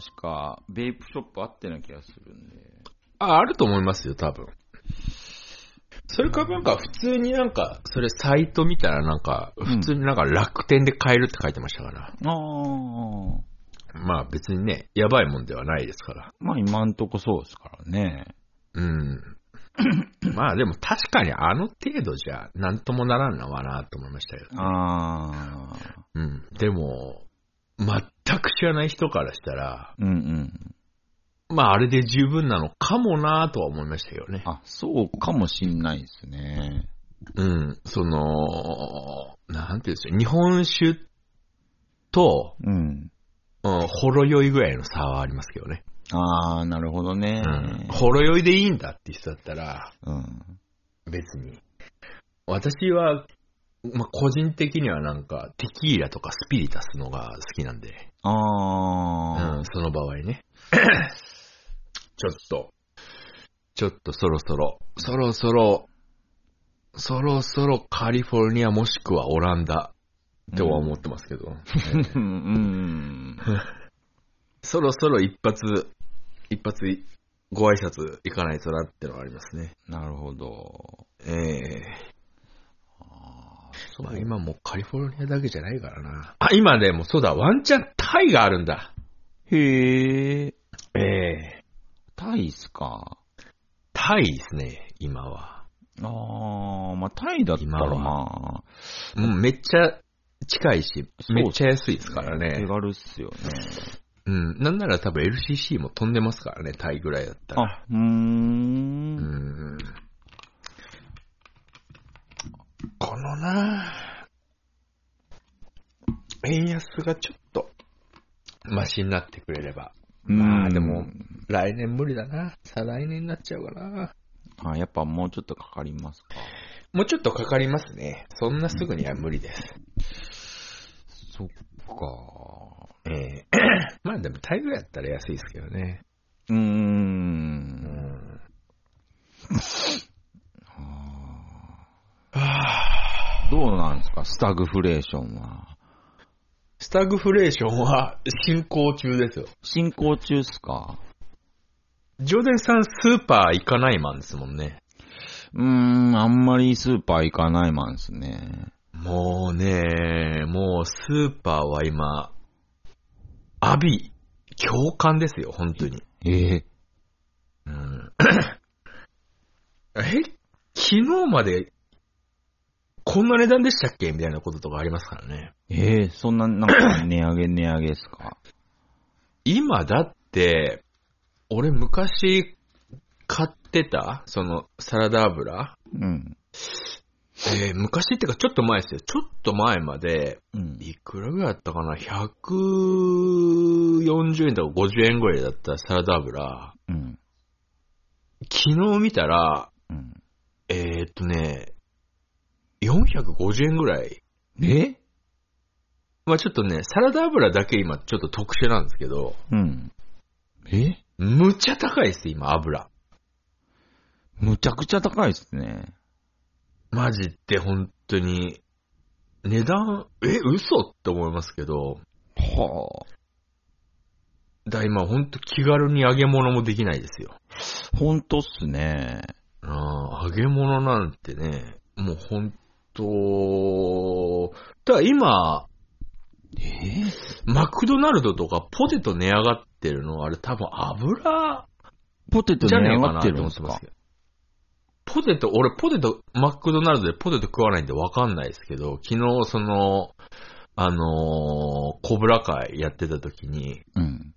確か、ベイプショップあってな気がするんで。あ、あると思いますよ、多分。それかなんか普通になんか、それサイト見たらなんか、普通になんか楽天で買えるって書いてましたから。ああ。まあ別にね、やばいもんではないですから。まあ今んとこそうですからね。うん。まあでも確かにあの程度じゃなんともならんのはなと思いましたけど。ああ。うん。でも、全く知らない人からしたら、うんうん。まああれで十分なのかもなとは思いましたけどね。あ、そうかもしんないですね。うん。その、なんていうんですか、日本酒と、うん。うん、ほろ酔いぐらいの差はありますけどね。ああ、なるほどね。うん。ほろ酔いでいいんだって人だったら、うん。別に。私は、まあ、個人的にはなんか、テキーラとかスピリタスのが好きなんで、ああ、うん、その場合ね。ちょっと、ちょっとそろそろ、そろそろ、そろそろカリフォルニアもしくはオランダ。とは思ってますけど、うん。うん。そろそろ一発、一発ご挨拶行かないとなってのはありますね。なるほど。ええ。あーまあ今もうカリフォルニアだけじゃないからな。あ、今でもそうだ、ワンチャンタイがあるんだ。へえ、ええタイっすか？タイですね、今は。ああ、まあタイだったらまあ、うん、めっちゃ近いし、めっちゃ安いですから手ね。軽っすよね。うん、なんなら多分 LCC も飛んでますからね、タイぐらいだったら。あ、うー。うんん。このな円安がちょっと、マシになってくれれば。まあでも、来年無理だな。再来年になっちゃうかな。あ、やっぱもうちょっとかかりますか。もうちょっとかかりますね。そんなすぐには無理です。そっか。ええ まあでも、タイぐらいだったら安いですけどね。うー。うんん。どうなんですか、スタグフレーションは？スタグフレーションは進行中ですよ。進行中っすか？ジョーデンさんスーパー行かないマンですもんね。うーん、あんまりスーパー行かないマンですね。もうね、もうスーパーは今、アビ、共感ですよ、本当に。ええうん、え昨日まで、こんな値段でしたっけ？みたいなこととかありますからね。ええそんな、なんか値上げ値上げっすか？今だって、俺昔買ってた、そのサラダ油？うん。えー昔っていうかちょっと前ですよ。ちょっと前まで、うん。いくらぐらいだったかな ?140 円とか50円ぐらいだったサラダ油。うん。昨日見たら、うん。えー、っとね、450円ぐらい。えまあちょっとね、サラダ油だけ今ちょっと特殊なんですけど、うん。え？むちゃ高いです、今油。むちゃくちゃ高いっすね。マジって本当に、値段、え、嘘って思いますけど、はだ今本当気軽に揚げ物もできないですよ。あ。ほんとっすね。ああ揚げ物なんてね、もう本当、だから今、えマクドナルドとかポテト値上がってるのはあれ多分油ポテトじゃねえ値上がってるんですか？思ってますけど。ポテト、俺ポテト、マクドナルドでポテト食わないんでわかんないですけど、昨日その、あのーコブラ会やってた時に、うん。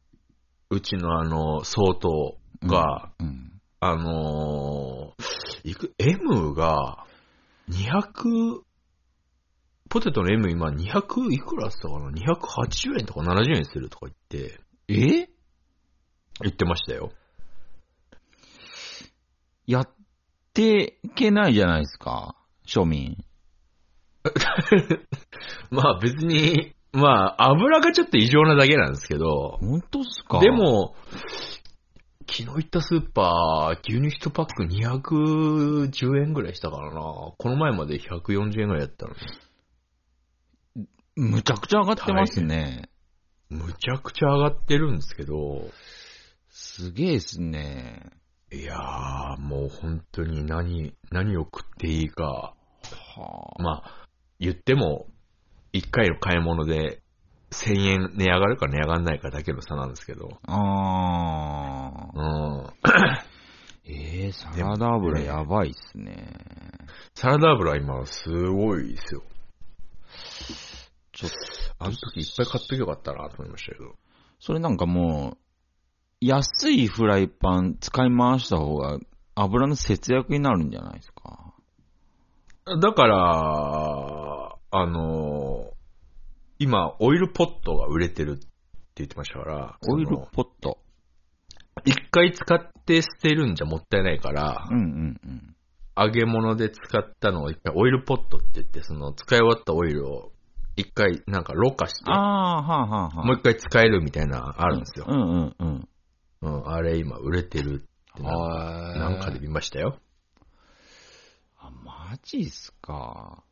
うちのあの、総統が、うん。あのーいく、M が、200、ポテトの M 今200いくらだったかな ?280 円とか70円するとか言って、え？言ってましたよ。やっていけないじゃないですか。庶民。まあ別に、まあ油がちょっと異常なだけなんですけど、ほんとっすか？で、も、昨日行ったスーパー、牛乳1パック210円ぐらいしたからな。この前まで140円ぐらいだったのに。むちゃくちゃ上がってますね。むちゃくちゃ上がってるんですけど、すげえっすね。いやー、もう本当に何、何を食っていいか、はあ。まあ、言っても、一回の買い物で、1000円値上がるか値上がらないかだけの差なんですけど。あうあ。ん。ええサラダ油やばいっすね。サラダ油今すごいですよ。ちょっと、あの時いっぱい買っとけばよかったなと思いましたけど。それなんかもう、安いフライパン使い回した方が油の節約になるんじゃないですか？だから、あの今、オイルポットが売れてるって言ってましたから、オイルポット。一回使って捨てるんじゃもったいないから、うんうんうん。揚げ物で使ったのを一回オイルポットって言って、その使い終わったオイルを一回なんかろ過して、ああ、はあはあはあ。もう一回使えるみたいなあるんですよ。うんうんうん。うん、あれ今売れてるってなんかはなんかで見ましたよ。あ、マジっすか。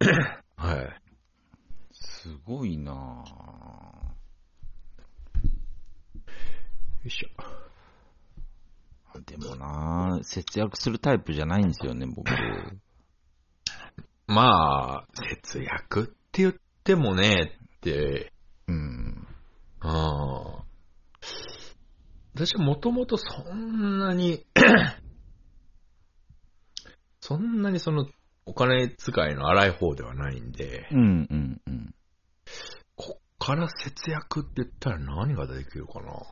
はい。すごいなぁよいしょ。でもなぁ節約するタイプじゃないんですよね、僕。まあ、節約って言ってもね、って、うん。あ私はもともとそんなに、そんなにそのお金使いの荒い方ではないんで、うんうんうん。こっから節約って言ったら何ができるかな？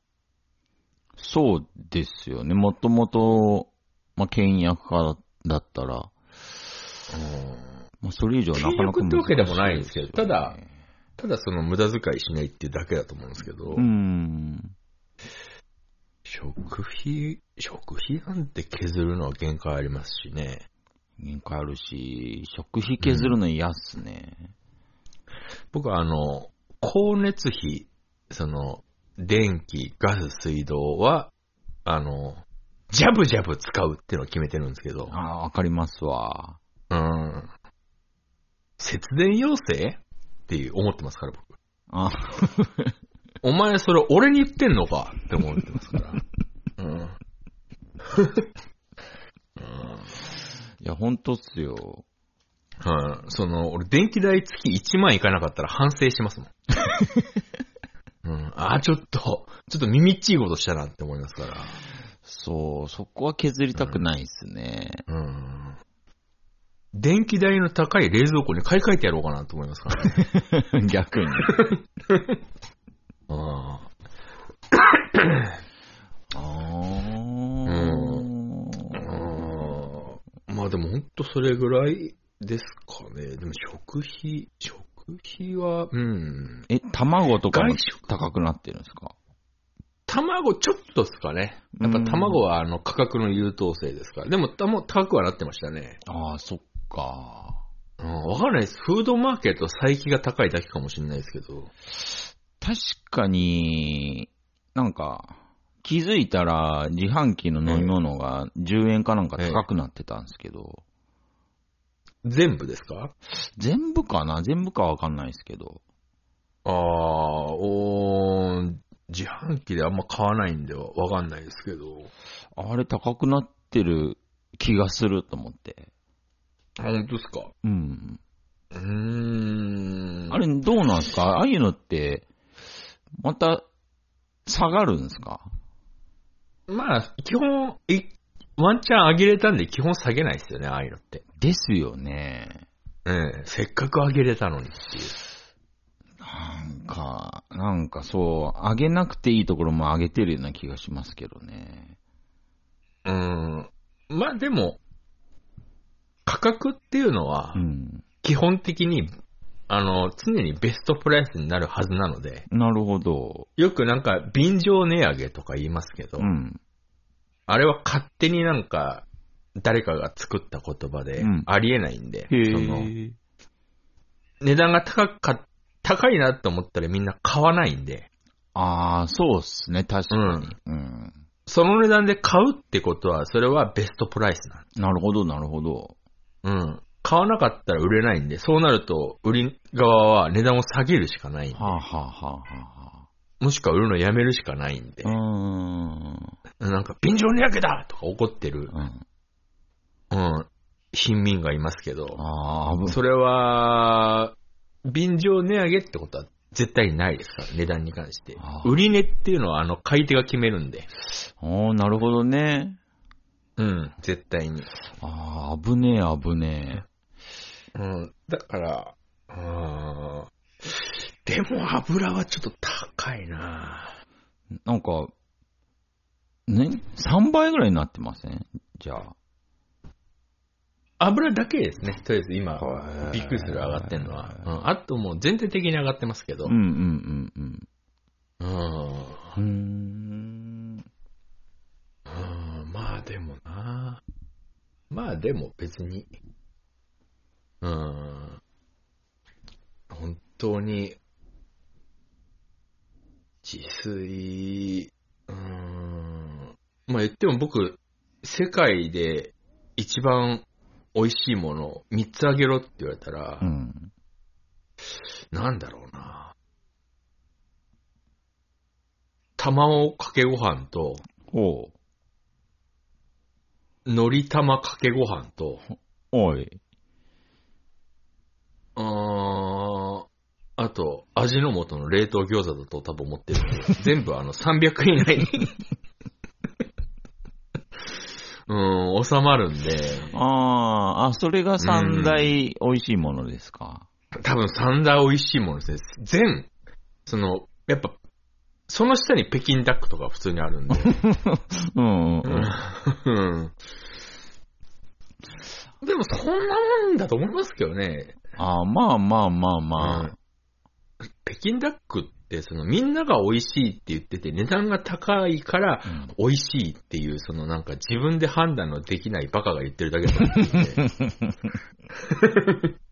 そうですよね。もともと、まあ、倹約家だったら、まあ、それ以上なかなか倹約ってわけでもないんですけどただ、ただその無駄遣いしないっていうだけだと思うんですけど、うん。食費、食費なんて削るのは限界ありますしね。限界あるし、食費削るの嫌っすね。僕はあの、光熱費、その、電気、ガス、水道は、あの、ジャブジャブ使うっていうのを決めてるんですけど、ああ、わかりますわ。うん。節電要請っていう思ってますから、僕。あ お前それ俺に言ってんのか？って思ってますから。うん。いや、ほんとっすよ。はい、その、俺電気代月1万いかなかったら反省しますもん。うん。ああ、ちょっと、ちょっと耳っちいことしたなって思いますから。そう、そこは削りたくないっすね。うん。電気代の高い冷蔵庫に買い替えてやろうかなと思いますからね。逆に。あああまあでも本当それぐらいですかね。でも食費、食費は、うん。え、卵とかも高くなってるんですか？卵ちょっとですかね。やっぱ卵はあの価格の優等生ですから。でも、たも高くはなってましたね。ああ、そっか。うん、わかんないです。フードマーケットは再起が高いだけかもしれないですけど。確かに、なんか、気づいたら自販機の飲み物が10円かなんか高くなってたんですけど、全部ですか？全部かな？全部かわかんないですけど。ああ、おー自販機であんま買わないんではわかんないですけど。あれ高くなってる気がすると思って。あ、本当ですか？うん。うーん。あれどうなんですか？ああいうのって、また下がるんですか？まあ、基本、いワンチャン上げれたんで基本下げないですよね、ああいうのって。ですよね。ええせっかく上げれたのにっていう。なんか、なんかそう、上げなくていいところも上げてるような気がしますけどね。うーん。まあでも、価格っていうのはう、ん。基本的に、あの、常にベストプライスになるはずなので、なるほど。よくなんか、便乗値上げとか言いますけど、うん。あれは勝手になんか、誰かが作った言葉でうん、ありえないんで、へその、え。値段が高か、高いなと思ったらみんな買わないんで、ああ、そうっすね、確かに。うん。その値段で買うってことは、それはベストプライスなんなるほど、なるほど。うん。買わなかったら売れないんで、そうなると、売り側は値段を下げるしかないんで。はあ、はあはあはあはあ、もしくは売るのやめるしかないんでう、ん。なんか、便乗値上げだとか怒ってる、うん。うん、貧民がいますけど、ああ、ぶそれは、便乗値上げってことは絶対にないですから、値段に関して売り値っていうのは、あの、買い手が決めるんで。おーなるほどね。うん、絶対に。ああ、危ねえ、危ねうん、だから、うん、でも油はちょっと高いなえ。なんか、ね、3倍ぐらいになってません？じゃあ。油だけですね、とりあえず今びっくりする上がってんのは。うん、あともう全体的に上がってますけど。うんうんうんうん。うん。うんまあでもなまあでも別に、うん。本当に、自炊、うん。まあ言っても僕、世界で一番美味しいものを3つあげろって言われたら、うん。なんだろうな卵かけご飯と、おう。海苔玉かけご飯と、おい。あーあと、味の素の冷凍餃子だと多分思ってるんで、全部あの300円以内に、うん、収まるんで、ああ、あ、それが三大美味しいものですか？多分三大美味しいものですね。全、その、やっぱ、その下に北京ダックとか普通にあるんで、うんうんううん。ん。でもそんなもんだと思いますけどね。ああ、まあまあまあまあ。北京ダックって、そのみんなが美味しいって言ってて値段が高いからうん美味しいっていう、そのなんか自分で判断のできないバカが言ってるだけだと思っていて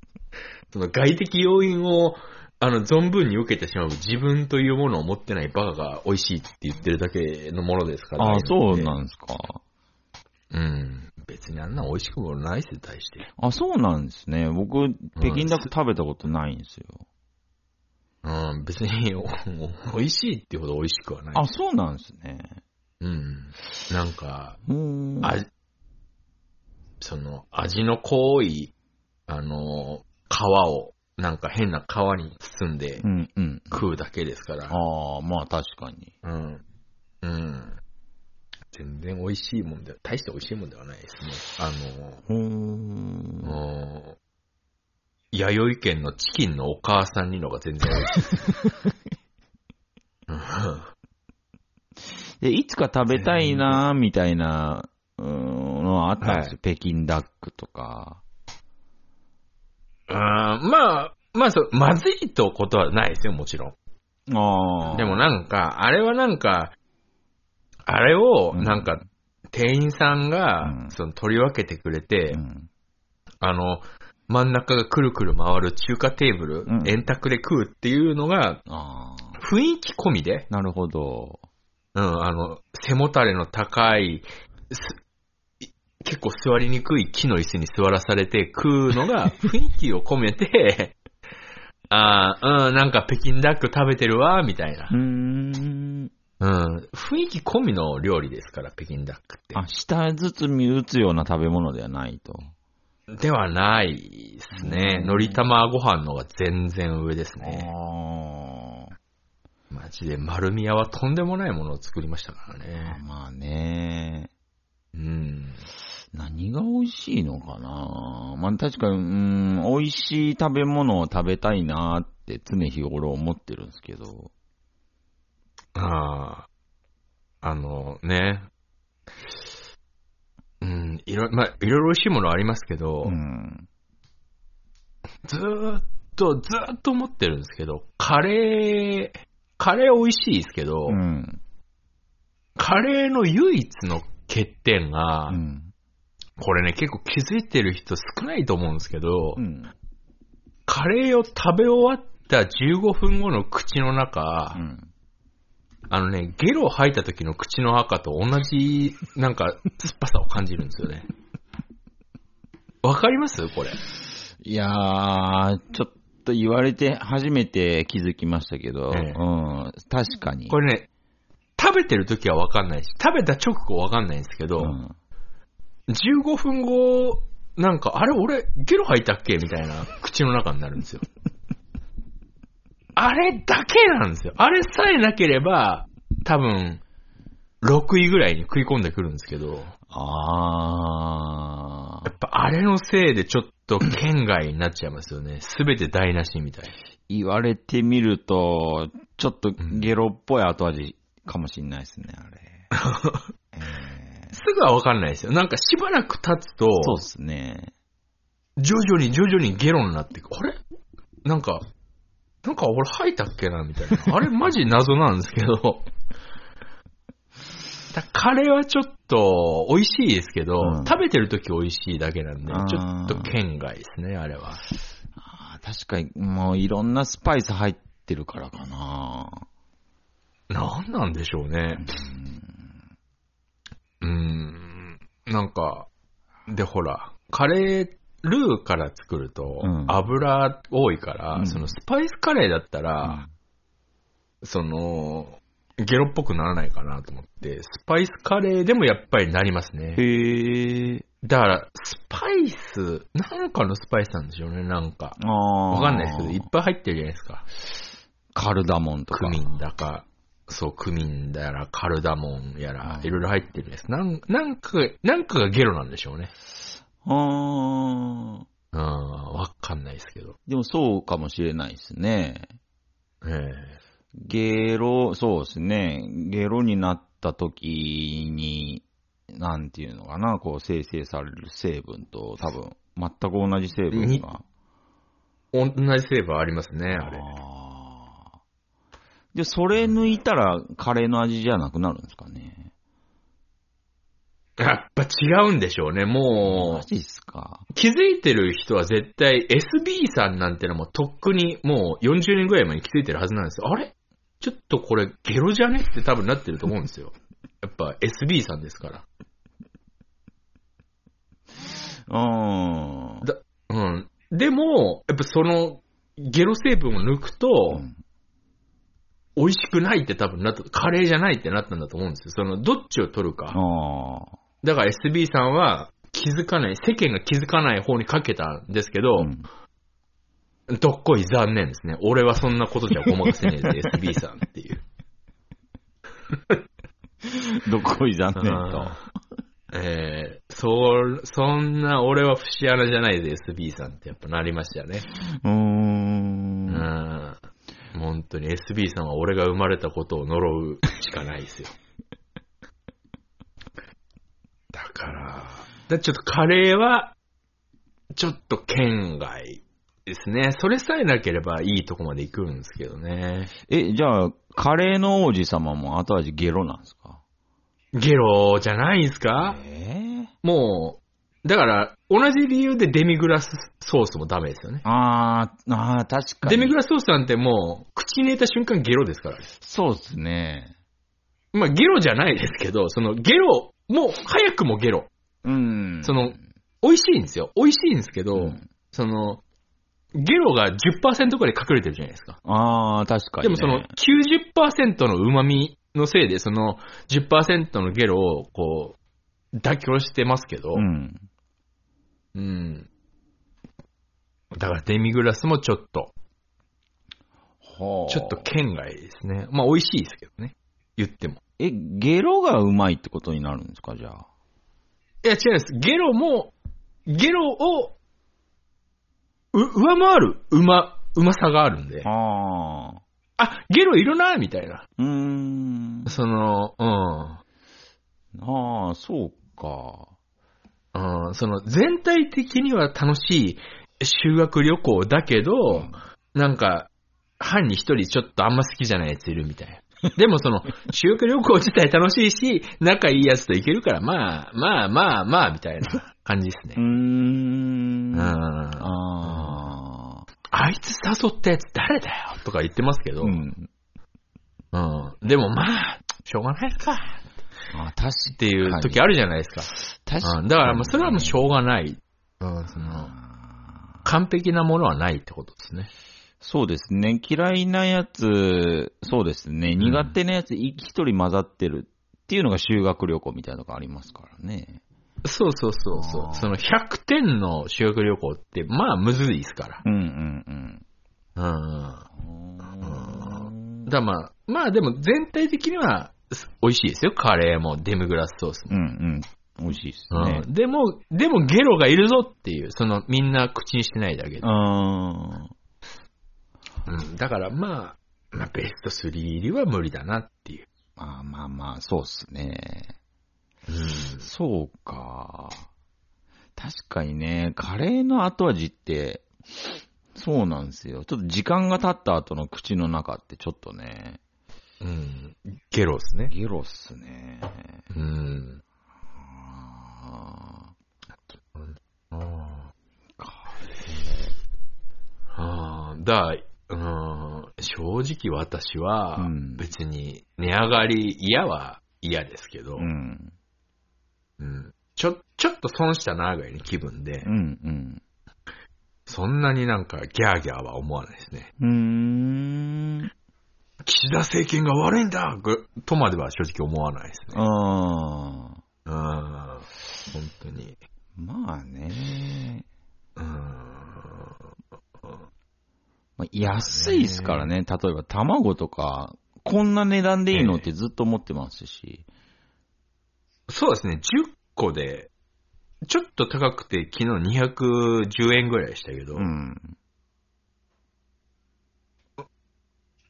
その外的要因をあの存分に受けてしまう自分というものを持ってないバカが美味しいって言ってるだけのものですから、ああ、そうんなんですか。うん。別にあんな美味しくもないです対して。あ、そうなんですね。僕、北京ダック食べたことないんですよ。うん、別にお美味しいってほど美味しくはない。あ、そうなんですね。うん。なんか、うーん。あその、味の濃い、あの、皮を、なんか変な皮に包んでうんうん。食うだけですから。ああ、まあ確かに。うん。うん。全然美味しいもんで、大して美味しいもんではないですね。あの、うん弥生県のチキンのお母さんにのが全然美味しい。う んで、いつか食べたいなーみたいな、うーん、のはあったんですよ。北京ダックとか。うんまあ、まあそう、まずいとことはないですよ、もちろん。ああ。でもなんか、あれはなんか、あれを、うんなんか、店員さんがう、んその取り分けてくれて、うん、あの、真ん中がくるくる回る中華テーブル、うん円卓で食うっていうのが。雰囲気込みで、なるほど。うん、あの、背もたれの高い、結構座りにくい木の椅子に座らされて食うのが 雰囲気を込めて、ああ、うん、なんか北京ダック食べてるわ、みたいなうー。ん。うん、雰囲気込みの料理ですから、北京ダックって。あ、舌包み打つような食べ物ではないと。ではないですね。うんのり玉ご飯の方が全然上ですね。あマジで丸宮はとんでもないものを作りましたからあ。ね。まあね。うん。何が美味しいのかなまあ確かに、うん、美味しい食べ物を食べたいなって常日頃思ってるんですけど。ああ。あのね。うん、いろ、まあ、いろいろ美味しいものありますけど、うん。ずーっと、ずーっと思ってるんですけど、カレー、カレー美味しいですけど、うん。カレーの唯一の欠点が、うん。これね、結構気づいてる人少ないと思うんですけど、うん。カレーを食べ終わった15分後の口の中、うん。あのね、ゲロを吐いた時の口の赤と同じ、なんか、酸っぱさを感じるんですよね。わかります？これ。いやー、ちょっと言われて初めて気づきましたけど、ええうん、確かに。これね、食べてる時はわかんないし、食べた直後わかんないんですけど、うん15分後、なんか、あれ俺、ゲロ吐いたっけ？みたいな口の中になるんですよ。あれだけなんですよ。あれさえなければ、多分、6位ぐらいに食い込んでくるんですけど、あやっぱあれのせいでちょっと県外になっちゃいますよね。すべて台無しみたい。ー、言われてみると、ちょっとゲロっぽい後味かもしんないですね、あれ。えすぐはわかんないですよ。なんかしばらく経つと、ーそうですね。徐々に徐々にゲロになっていく。あれなんか、なんか俺吐いたっけなみたいな。あれマジ謎なんですけど。だカレーはちょっと美味しいですけど、うん食べてる時美味しいだけなんであー、ちょっと県外ですね、あれは。あー確かに、もういろんなスパイス入ってるからかな。なんなんでしょうね。うーん。なんか、で、ほら、カレー、ルーから作るとうん油多いから、うんそのスパイスカレーだったら、その、ゲロっぽくならないかなと思って、スパイスカレーでもやっぱりなりますね。へえ。だから、スパイス、なんかのスパイスなんでしょうね、なんか。ああ。わかんないですけど、いっぱい入ってるじゃないですか。カルダモンとか。クミンだか、そう、クミンだやら、カルダモンやらう、んいろいろ入ってるんです。なんなんか、なんかがゲロなんでしょうね。ああ。うん、わかんないですけど。でもそうかもしれないですね。ええゲロ、そうですね。ゲロになった時に、なんていうのかな、こう生成される成分と多分、全く同じ成分が。同じ成分ありますね、あれ。あーで、それ抜いたらカレーの味じゃなくなるんですかね。やっぱ違うんでしょうね。もマジっすか。う、気づいてる人は絶対 SB さんなんてのもとっくにもう40年ぐらい前に気づいてるはずなんですよ。あれ？ちょっとこれゲロじゃね？って多分なってると思うんですよ。やっぱ SB さんですから。うん。だうん。でも、やっぱそのゲロ成分を抜くと、うん美味しくないって多分なった、カレーじゃないってなったんだと思うんですよ。その、どっちを取るか。ああ。だから SB さんは気づかない、世間が気づかない方にかけたんですけど、うんどっこい残念ですね。俺はそんなことじゃごまかせねえぜ、SB さんっていう。どこい残念と。えー、そ、そんな俺は節穴じゃないぜ、SB さんってやっぱなりましたよね。うー。うんん。本当に SB さんは俺が生まれたことを呪うしかないですよ。だから、だちょっとカレーは、ちょっと県外ですね。それさえなければいいとこまで行くんですけどね。え、じゃあ、カレーの王子様も後味ゲロなんですか？ゲロじゃないんすか？ええもう、だから、同じ理由でデミグラスソースもダメですよね。あー、あー確かに。デミグラスソースなんてもう、口に入れた瞬間ゲロですから。そうですね。まあ、ゲロじゃないですけど、そのゲロ、もう早くもゲロ。うん。その、美味しいんですよ。美味しいんですけど、うんその、ゲロが10%くらい隠れてるじゃないですか。あー、確かに、ね。でもその90%の旨味のせいで、その10%のゲロをこう、妥協してますけど、うん。うん。だからデミグラスもちょっと、はあちょっと県外ですね。まあ美味しいですけどね。言っても。え、ゲロがうまいってことになるんですか、じゃあ。いや違うんです。ゲロも、ゲロを、う、上回るうま、うまさがあるんで。ああ。あ、ゲロいるな、みたいな。うーん。その、うん。ああ、そうか。うん、その全体的には楽しい修学旅行だけど、なんか、班に一人ちょっとあんま好きじゃないやついるみたいな。でもその、修学旅行自体楽しいし、仲いいやつと行けるから、まあ、まあまあまあ、みたいな感じです うーね。ん。うん。ああ。あいつ誘ったやつ誰だよとか言ってますけど、ううん。ん。でもまあ、しょうがないかあ確っていう時あるじゃないですか。確かに。うん、だからまあそれはもうしょうがない。うん、その、完璧なものはないってことですね。そうですね。嫌いなやつ、そうですね。ん苦手なやつ一人混ざってるっていうのが修学旅行みたいなのがありますからね。そうそうそうそう。その100点の修学旅行って、まあむずいですから。うんうんうん。うん。だからまあ、まあでも全体的にはす美味しいですよ。カレーもデミグラスソースも。うんうん。美味しいですうね。ん、でも、でもゲロがいるぞっていう、そのみんな口にしてないだけで。あうん、だからまあ、まあベスト3入りは無理だなっていう。まあまあまあ、そうっすね。うん。そうか。確かにね、カレーの後味って、そうなんですよ。ちょっと時間が経った後の口の中ってちょっとね、うん。ゲロですね。ゲロっすね。うん。ああーカあ、だうん、正直私はうん別に値上がり嫌は嫌ですけど、うん。うんちょ、ちょっと損したなぐらいの気分で、うんうん。そんなになんかギャーギャーは思わないですね。うーん。岸田政権が悪いんだぐとまでは正直思わないですね。ああ。うん、本当に。まあね。うんまあ、安いですからね。例えば卵とか、こんな値段でいいのってずっと思ってますし。そうですね、10個で、ちょっと高くて昨日210円ぐらいでしたけど、うん。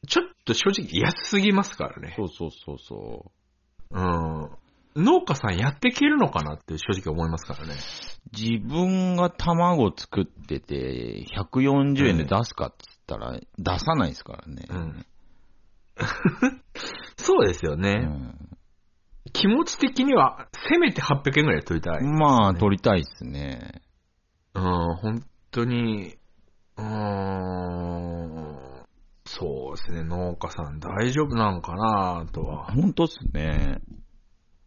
ちょっと正直安すぎますからね。そうそうそうそうん。農家さんやっていけるのかなって正直思いますからね。う。自分が卵作ってて、140円で出すかっつったら、出さないですからね。うん。そうですようね。ん気持ち的には、せめて800円ぐらい取りたい。まあ、取りたいですね。うん、本当に、うーん、そうですね、農家さん大丈夫なんかなとは。本当っすね。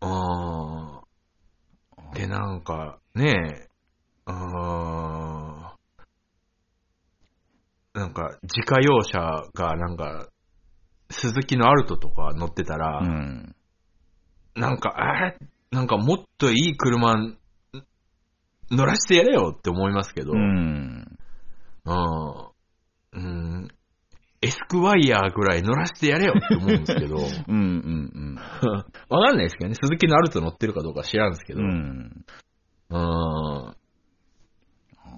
うん。で、なんか、ねえ、うーん、なんか、自家用車が、なんか、鈴木のアルトとか乗ってたら、うん。なんか、えーなんかもっといい車ん乗らせてやれよって思いますけど、うん。うん。うん。エスクワイヤーぐらい乗らせてやれよって思うんですけど、うんうん わかんないですけどね、鈴木のアルト乗ってるかどうか知らんですけうど、ん。ううん。ん。う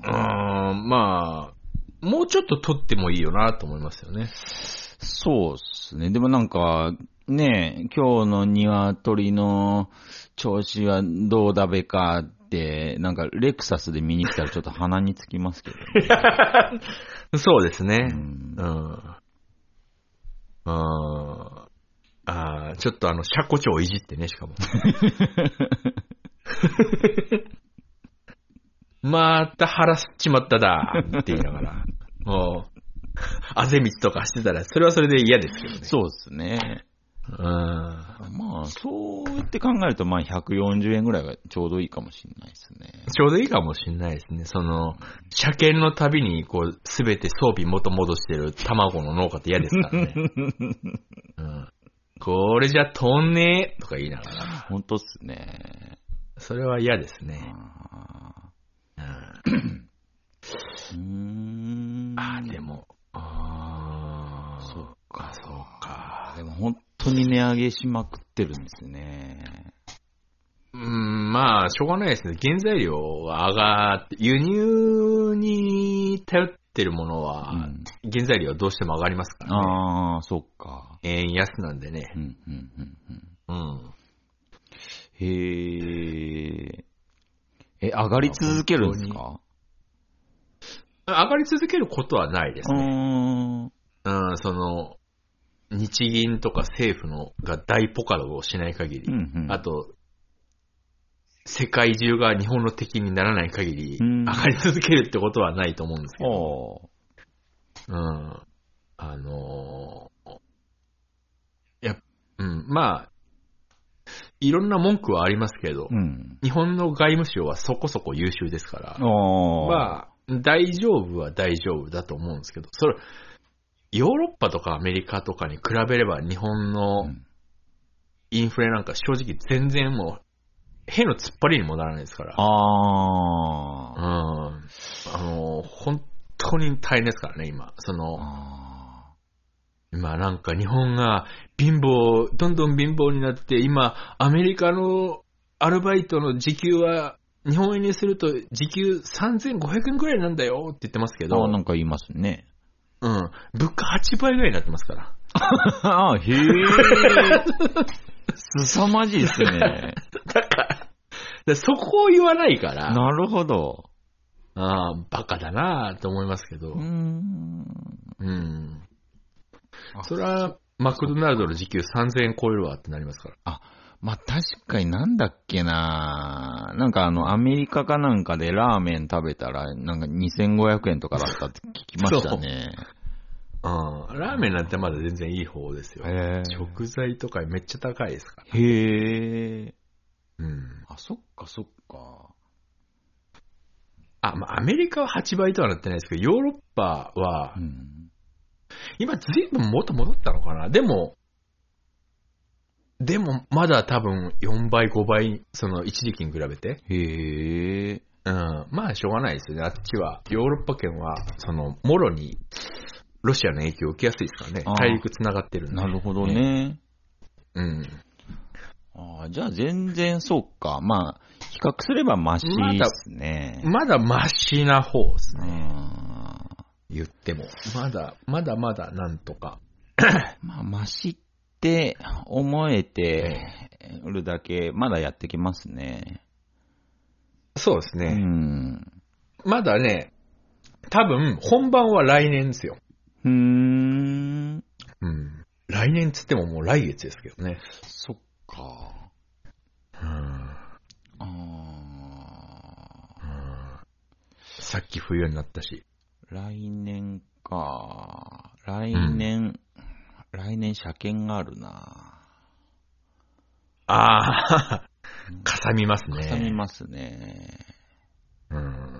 ーん、まあ、もうちょっと取ってもいいよなと思いますよね。そうっすね。でもなんか、ねえ、今日の鶏の調子はどうだべかって、なんかレクサスで見に来たらちょっと鼻につきますけど、ね。そうですね。うんうん。うん。ああ、ちょっとあの、車庫長をいじってね、しかも。また腹すっちまっただって言いながら。もう、あぜ道とかしてたら、それはそれで嫌ですけどね。そうですね。うん。まあ、そうやって考えると、まあ、140円ぐらいがちょうどいいかもしれないですね。ちょうどいいかもしれないですね。その、車検のたびに、こう、すべて装備元戻してる卵の農家って嫌ですからね。うん。これじゃ飛んねえとか言いながら。本当っすね。それは嫌ですね。あうん。あー、でも、あーそっか、そうか。でも本当に値上げしまくってるんですね。うん、まあ、しょうがないですね。原材料が上がって、輸入に頼ってるものは、うん原材料はどうしても上がりますからね。ああ、そっか。円安なんでねう。ん、うん、うん、うん。うん。へえ。え、上がり続けるんですか？上がり続けることはないですね。ん。うん、その、日銀とか政府のが大ポカロをしない限り、うんうん。あと、世界中が日本の敵にならない限り、うん。上がり続けるってことはないと思うんですけど、おうん。あのーやっ、うん、まあ、いろんな文句はありますけど、うん。日本の外務省はそこそこ優秀ですから、おまあ、大丈夫は大丈夫だと思うんですけど、それ、ヨーロッパとかアメリカとかに比べれば日本のうんインフレなんか正直全然もう、変の突っ張りにもならないですから。あうん。あ。あの、本当に大変ですからね、今。その、あ今なんか日本が貧乏、どんどん貧乏になって、今、アメリカのアルバイトの時給は、日本円にすると時給3500円くらいなんだよって言ってますけーど、あーなんか言いますね。うん。物価8倍ぐらいになってますから。ああ、へえ。凄まじいですね。だから、でそこを言わないから、なるほど。ああ、バカだなと思いますけどうー、ん。うん。あそれは、マクドナルドの時給3000円超えるわってなりますから。まあ、確かになんだっけななんかあの、アメリカかなんかでラーメン食べたら、なんか2500円とかだったって聞きましたね。うん。ラーメンなんてまだ全然いい方ですよ。食材とかめっちゃ高いですから。へえ。うん。あ、そっかそっか。あ、まあ、アメリカは8倍とはなってないですけど、ヨーロッパはう、ん。今ずいぶんもっと戻ったのかな？でも、でも、まだ多分4倍、5倍、その一時期に比べて。へえ。うん。まあ、しょうがないですよね。あっちは、ヨーロッパ圏は、その、もろに、ロシアの影響を受けやすいですからね大陸繋がってるんで。なるほどね。うん。ああ、じゃあ全然そうか。まあ、比較すればマシですね。まだマシな方ですうね。ん。言っても。まだ、まだまだなんとか。まあ、マシって思えてるだけ、まだやってきますね。うそうですね。ん。まだね、多分、本番は来年ですよ。うーん。うん。来年つってももう来月ですけどね。そっか。うん。あさっき冬になったし。ー来年か。来年、来年車検があるな。ああ、かさみますね。かさみますね。うん。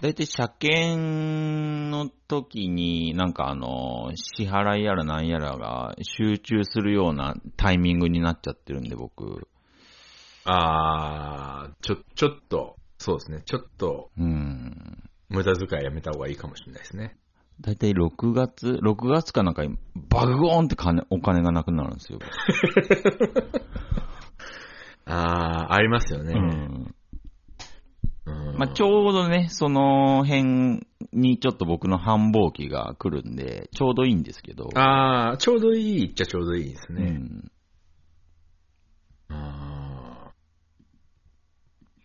だいたい車検の時に、なんかあの、支払いやらなんやらが集中するようなタイミングになっちゃってるんで、僕。ああ、ちょ、ちょっと、そうですね。ちょっと、うん。無駄遣いやめた方がいいかもしれないですね。だいたい6月、6月かなんかにバグゴーンって金、お金がなくなるんですよ。ああ、ありますよね。うん。うんまあ、ちょうどね、その辺にちょっと僕の繁忙期が来るんで、ちょうどいいんですけど。ああ、ちょうどいいっちゃちょうどいいですね。うん。あー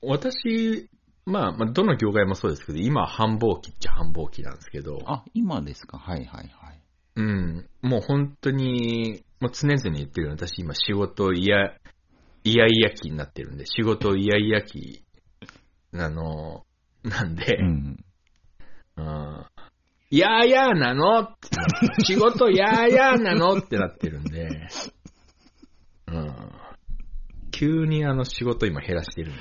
私、まあ、まあ、どの業界もそうですけど、今は繁忙期っちゃ繁忙期なんですけど、あ、今ですか？はいはいはい。うん、もう本当に、もう常々言ってるように、私今仕事いや、いやいや期になってるんで、仕事いやいや期、あの、なんで、うん。うん。いやーやーなの？ってなって仕事やーやーなの？ってなってるんで、うん。急にあの仕事今減らしてるんで。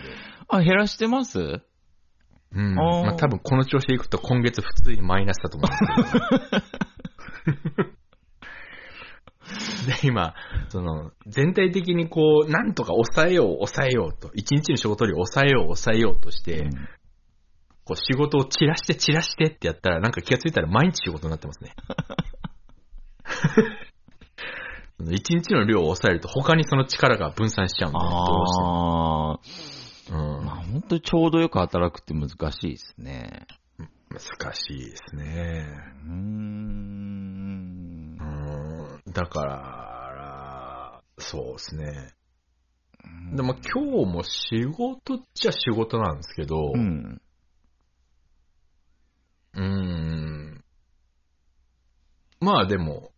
あ、減らしてます？うん。まあ多分この調子でいくと今月普通にマイナスだと思うんですけど。で、今、その、全体的にこう、なんとか抑えよう、抑えようと、一日の仕事量を抑えよう、抑えようとして、うんこう仕事を散らして散らしてってやったら、なんか気がついたら毎日仕事になってますね。一日の量を抑えると他にその力が分散しちゃうんで、どうしても。うんまあ本当にちょうどよく働くって難しいですね。難しいですね。うーんう。ん。だから、そうですね。でも今日も仕事っちゃ仕事なんですけど、うん。うーん。まあでも、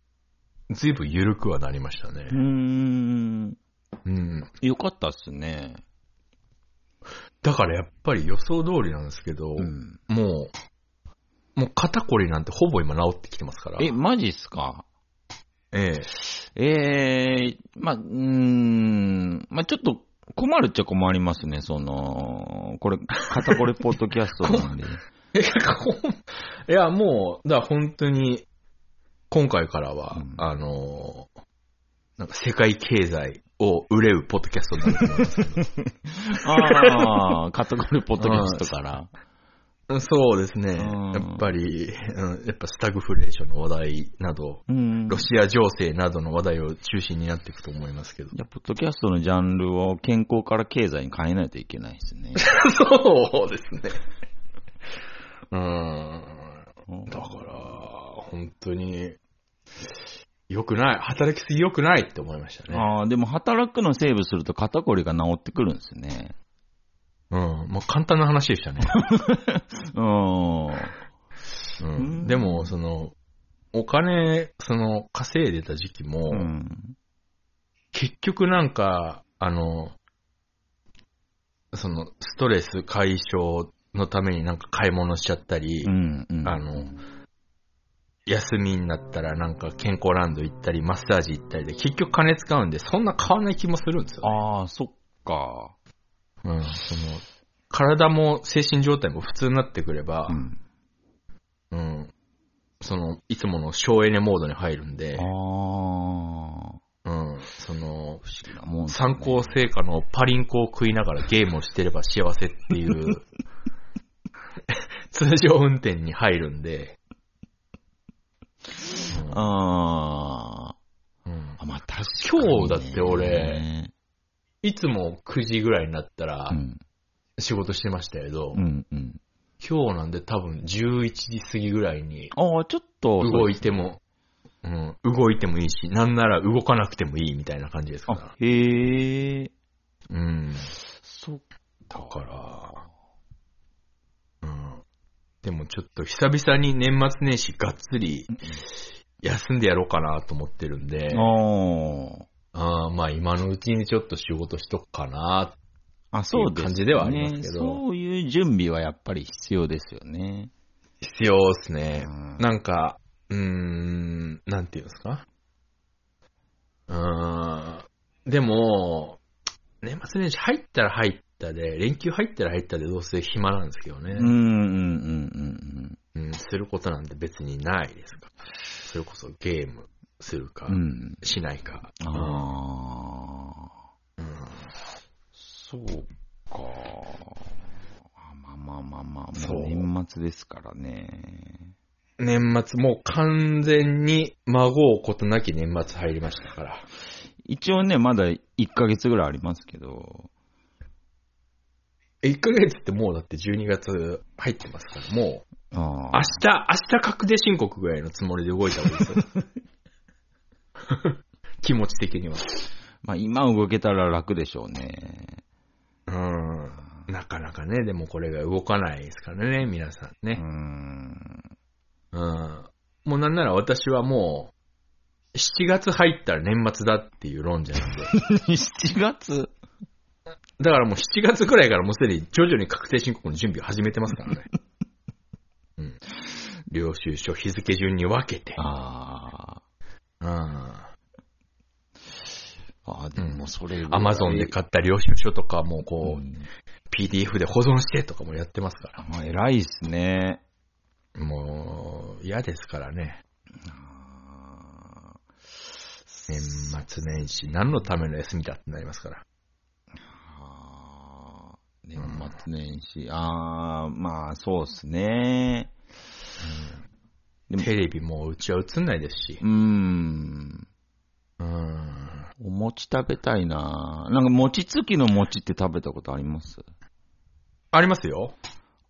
ずいぶん緩くはなりましたねうー。ん。うん。よかったっすね。だからやっぱり予想通りなんですけど、うん。もう、もう肩こりなんてほぼ今治ってきてますから。え、マジっすか？ええ。ええまあ、うーん、まあちょっと困るっちゃ困りますね、その、これ、肩こりポッドキャストなんで。いや、もう、だから本当に、今回からは、うんあのーなんか世界経済を憂うポッドキャストになると思いますけど。ああ、カテゴリーポッドキャストから。そうですね。うんやっぱり、うんやっぱスタグフレーションの話題など、うん。ロシア情勢などの話題を中心になっていくと思いますけど。じゃあ、ポッドキャストのジャンルを健康から経済に変えないといけないですね。そうですね。うん。だから、本当に、良くない。働きすぎ良くないって思いましたね。ああ、でも働くのセーブすると肩こりが治ってくるんですね。うん。もう簡単な話でしたね。うん。ううんん。でも、その、お金、その、稼いでた時期も、うん。結局なんか、あの、その、ストレス解消のためになんか買い物しちゃったり、うん。うん。あの、休みになったらなんか健康ランド行ったり、マッサージ行ったりで、結局金使うんで、そんな変わんない気もするんですよ、ね。ああ、そっか。うん、その、体も精神状態も普通になってくればう、ん。うん、その、いつもの省エネモードに入るんでああ、、うん、その、不思議なもんですね参考成果のパリンコを食いながらゲームをしてれば幸せっていう、通常運転に入るんで、うんあうんあ。まあ確かに、ね。今日だって俺、いつも9時ぐらいになったらうん。仕事してましたけど、うんうん。今日なんで多分11時過ぎぐらいにああ、ちょっと。動いても、うん、動いてもいいし、なんなら動かなくてもいいみたいな感じですかあら。、へえ。うん。そっだから、うん。でもちょっと久々に年末年始がっつり休んでやろうかなと思ってるんで、あまあ今のうちにちょっと仕事しとくかな。あ。あ、そうです、ね。感じではありますけどそういう準備はやっぱり必要ですよね。必要ですね。うんなんか、うーん、なんていうんですか？うーん。でも、年末年始入ったら入ったで、連休入ったら入ったでどうせ暇なんですけどね。うんうんうんうん、することなんて別にないですから。それこそゲームするかうん。う、ん。しないか。ああ。うんそうか。あまあまあまあまあ、もう年末ですからね。年末、もう完全に孫をことなき年末入りましたから。一応ね、まだ1ヶ月ぐらいありますけど。1ヶ月ってもうだって12月入ってますから、もう、あ明あ。日、明日確定申告ぐらいのつもりで動いた方がいいですよ。気持ち的には。まあ今動けたら楽でしょうね。うん。なかなかね、でもこれが動かないですからね、皆さんうね。ん。うん。もうなんなら私はもう、7月入ったら年末だっていう論者なんで。7月？だからもう7月ぐらいからもうすでに徐々に確定申告の準備を始めてますからね。うん。領収書日付順に分けて。あうん。あ。ああ、でもそれアマゾンで買った領収書とかもこう、うん PDF で保存してとかもやってますから。あ偉いっすね。もう、嫌ですからね。あ年末年始、何のための休みだってなりますから。あ年末年始。ああ、まあそうっすね。でもテレビもうちは映んないですしう。ん。うん。お餅食べたいななんか餅つきの餅って食べたことあります？ありますよ。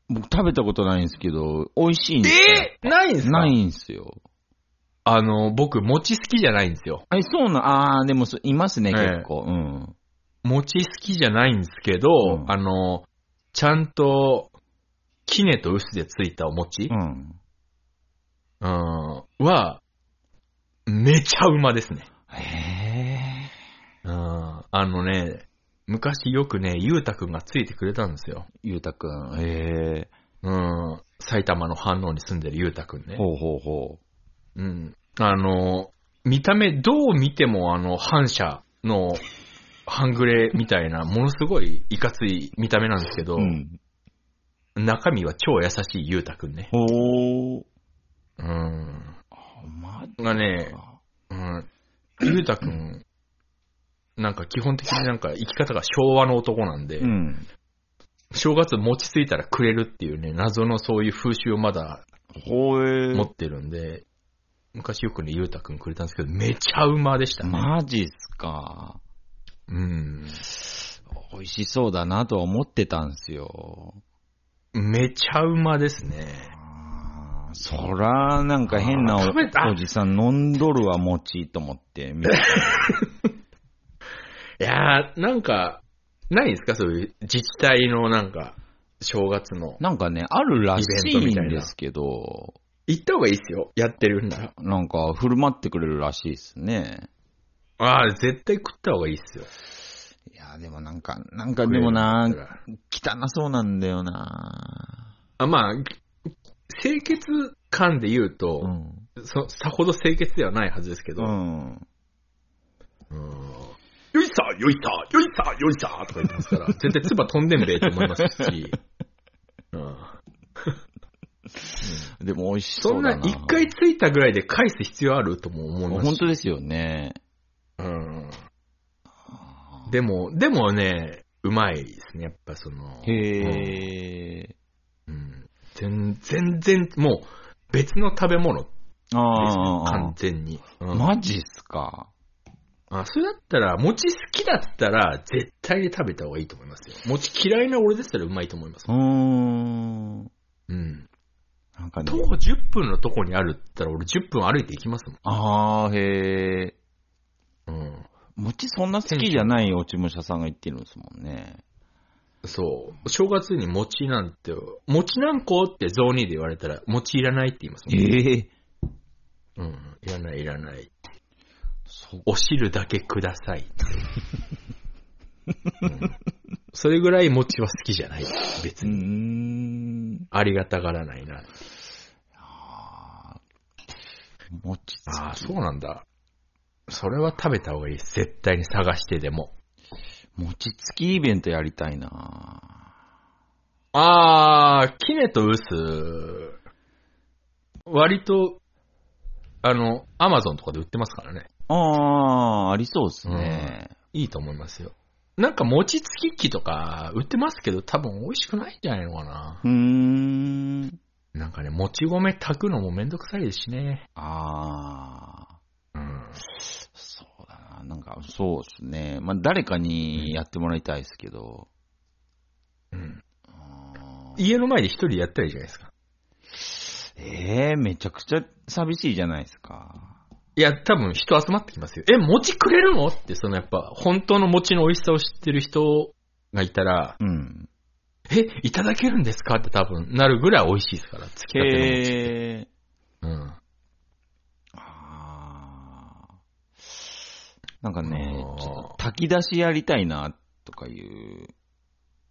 僕食べたことないんですけど、美味しいんですよ。えないんすか？ないんですよ。あの、僕、餅好きじゃないんですよ。え、そうな、ああ、でもそいますね、ええ結構。うん。餅好きじゃないんですけど、うんあの、ちゃんと、キネと薄でついたお餅、うん。うん、は、めちゃうまですね。へえ。うん、あのね、昔よくね、ゆうたくんがついてくれたんですよ。ゆうたくん。へえ。うん、埼玉の反応に住んでるゆうたくんね。ほうほうほうん。あの、見た目、どう見てもあの、反射の半グレみたいな、ものすごいいかつい見た目なんですけど、う。うん。中身は超優しいゆうたくんね。ほう。うん。まがね、うん、ゆうたくん、なんか基本的になんか生き方が昭和の男なんで、うん。正月餅ついたらくれるっていうね、謎のそういう風習をまだほえ持ってるんで、昔よくね、ゆうたくんくれたんですけど、めちゃうまでしたね。マジっすか。うん。美味しそうだなとは思ってたんすよ。めちゃうまですね。そら、なんか変なおじさん飲んどるわ、餅と思って。いやー、なんか、ないですか？そういう自治体のなんか、正月の。なんかね、あるらしいんですけど、行った方がいいですよ。やってるんなら。なんか振る舞ってくれるらしいですね。ああ、絶対食った方がいいっすよ。いや、でもなんか、なんかでもな汚そうなんだよなあ、まあ、清潔感で言うと、うん。そさほど清潔ではないはずですけど、うん。うんよいさ、よいさ、よいさ、よいさとか言ってますから、絶対唾飛んでんべえと思いますし、うんでも美味しそなそうんだな。一回ついたぐらいで返す必要あるとも思いますし本当ですよね。うん。でも、でもね、うまいですね、やっぱその。へえ。うん。全全然、もう、別の食べ物ね、ああ完。全に。うんマジっすか？あ、それだったら、餅好きだったら、絶対に食べた方がいいと思いますよ。餅嫌いな俺でしたらうまいと思いますうー。ん。うん。なんかね徒。歩10分のとこにあるったら、俺10分歩いて行きますもん。ああ、へえ。うん。餅そんな好きじゃない落ち武者さんが言ってるんですもんね。そう。正月に餅なんて、餅何個って雑煮で言われたら、餅いらないって言いますもん。ええ。うん。いらないいらない。そお汁だけください。うんそれぐらい餅は好きじゃない。別に。ん。ありがたがらないな。あー餅。ああ、そうなんだ。それは食べた方がいい。絶対に探してでも。餅つきイベントやりたいなあー、キネとウス、割と、あの、アマゾンとかで売ってますからね。ああ、ありそうですね。いいと思いますよ。なんか餅つき機とか売ってますけど、多分美味しくないんじゃないのかな。うーん。なんかね、もち米炊くのもめんどくさいですしね。ああ、うん。そうだな。なんか、そうですね。まあ、誰かにやってもらいたいですけど。うん。家の前で一人でやったらいいじゃないですか。ええめちゃくちゃ寂しいじゃないですか。いや、多分人集まってきますよ。え、餅くれるのって、そのやっぱ、本当の餅の美味しさを知ってる人がいたら、うん。え、いただけるんですかって多分なるぐらい美味しいですから、つきたての餅って。へえ。うん。あーなんかねあー、ちょっと炊き出しやりたいな、とかいう、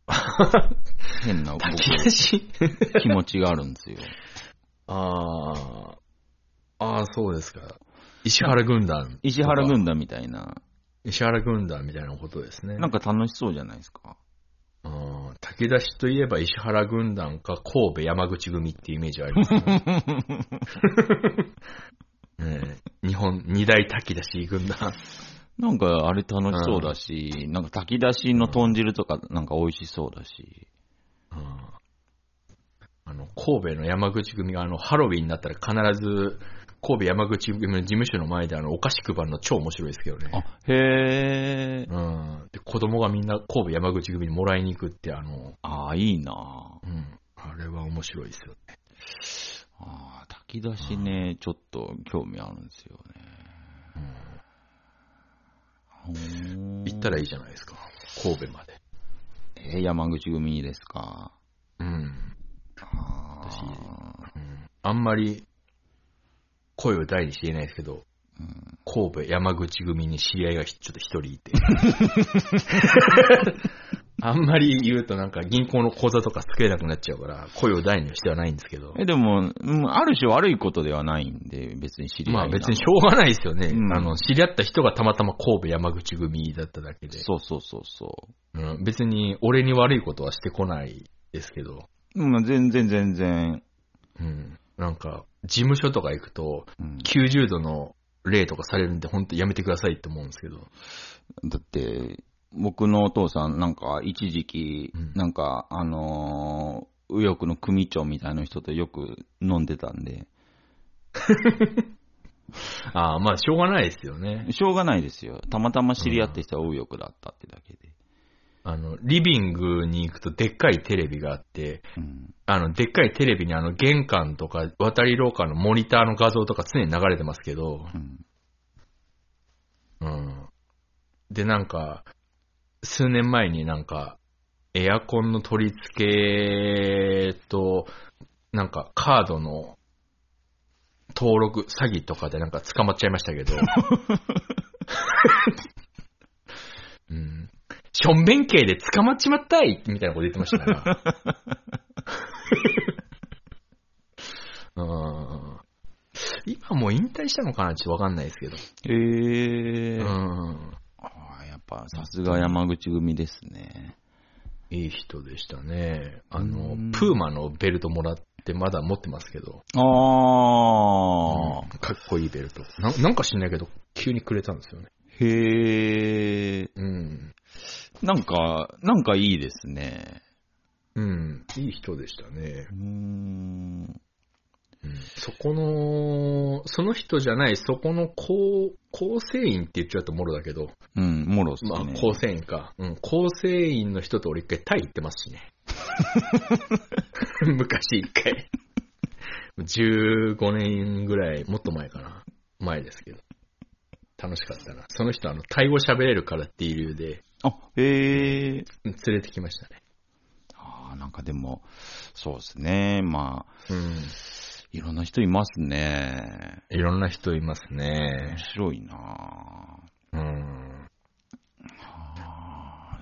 変な僕炊き出し？気持ちがあるんですよ。ああ。ああ、そうですか。石原軍団。石原軍団みたいな。石原軍団みたいなことですね。なんか楽しそうじゃないですか。うん、炊き出しといえば石原軍団か神戸山口組っていうイメージはありますね。ねえ日本二大炊き出し軍団。なんかあれ楽しそうだし、なんか炊き出しの豚汁とかなんか美味しそうだし。うんあの、神戸の山口組があの、ハロウィンになったら必ず、神戸山口組の事務所の前であの、お菓子配るの超面白いですけどね。あ、へえ。うん。で、子供がみんな神戸山口組にもらいに行くって、あの、ああ、いいなうん。あれは面白いですよね。ああ、炊き出しね、ちょっと興味あるんですよね。行ったらいい。いじゃないですか。神戸まで。えー山口組ですか。うん。あ私ーうんあんまり、声を大にして言えないですけど、うん神戸山口組に知り合いがちょっと一人いて。あんまり言うとなんか銀行の口座とか作れなくなっちゃうから、声を大にはしてはないんですけど。え、でも、うんある種悪いことではないんで、別に知り合いまあ別にしょうがないですよね。うんあの、知り合った人がたまたま神戸山口組だっただけで。そうそうそうそうん、別に俺に悪いことはしてこないですけど。う。うん、全然全然。うん。なんか、事務所とか行くと、うん90度の例とかされるんで、ほんとやめてくださいって思うんですけど。だって、僕のお父さん、なんか、一時期うん、なんか、あのー右翼の組長みたいな人とよく飲んでたんで、ああ、まあ、しょうがないですよね。しょうがないですよ。たまたま知り合って人は右翼だったってだけで。あの、リビングに行くとでっかいテレビがあって、うん。あの、でっかいテレビにあの、玄関とか渡り廊下のモニターの画像とか常に流れてますけど、うん。うん。で、なんか、数年前になんか、エアコンの取り付けと、なんかカードの登録、詐欺とかでなんか捕まっちゃいましたけど。うん。しょんべん系で捕まっちまったいみたいなこと言ってましたから。うん。今もう引退したのかな？ちょっとわかんないですけど。えー。うん。ぱ、さすが山口組ですね。いい人でしたね。あのうん、プーマのベルトもらってまだ持ってますけど。ああ、かっこいいベルト。ななんか知んないけど、急にくれたんですよね。へえ。うん。なんか、なんかいいですね。うん。いい人でしたねう。ーん。うん、そこの、その人じゃない、そこの構、構成員って言っちゃうともろだけど、うん、もろね。まあ、構成員か。うん、構成員の人と俺一回タイ行ってますしね。昔一回。15年ぐらい、もっと前かな。前ですけど。楽しかったな。その人、あの、タイ語喋れるからっていう理由で、あ、へえ。連れてきましたね。ああ、なんかでも、そうですね。まあ、うん。いろんな人いますね。いろんな人います面ね。白いなうん。あ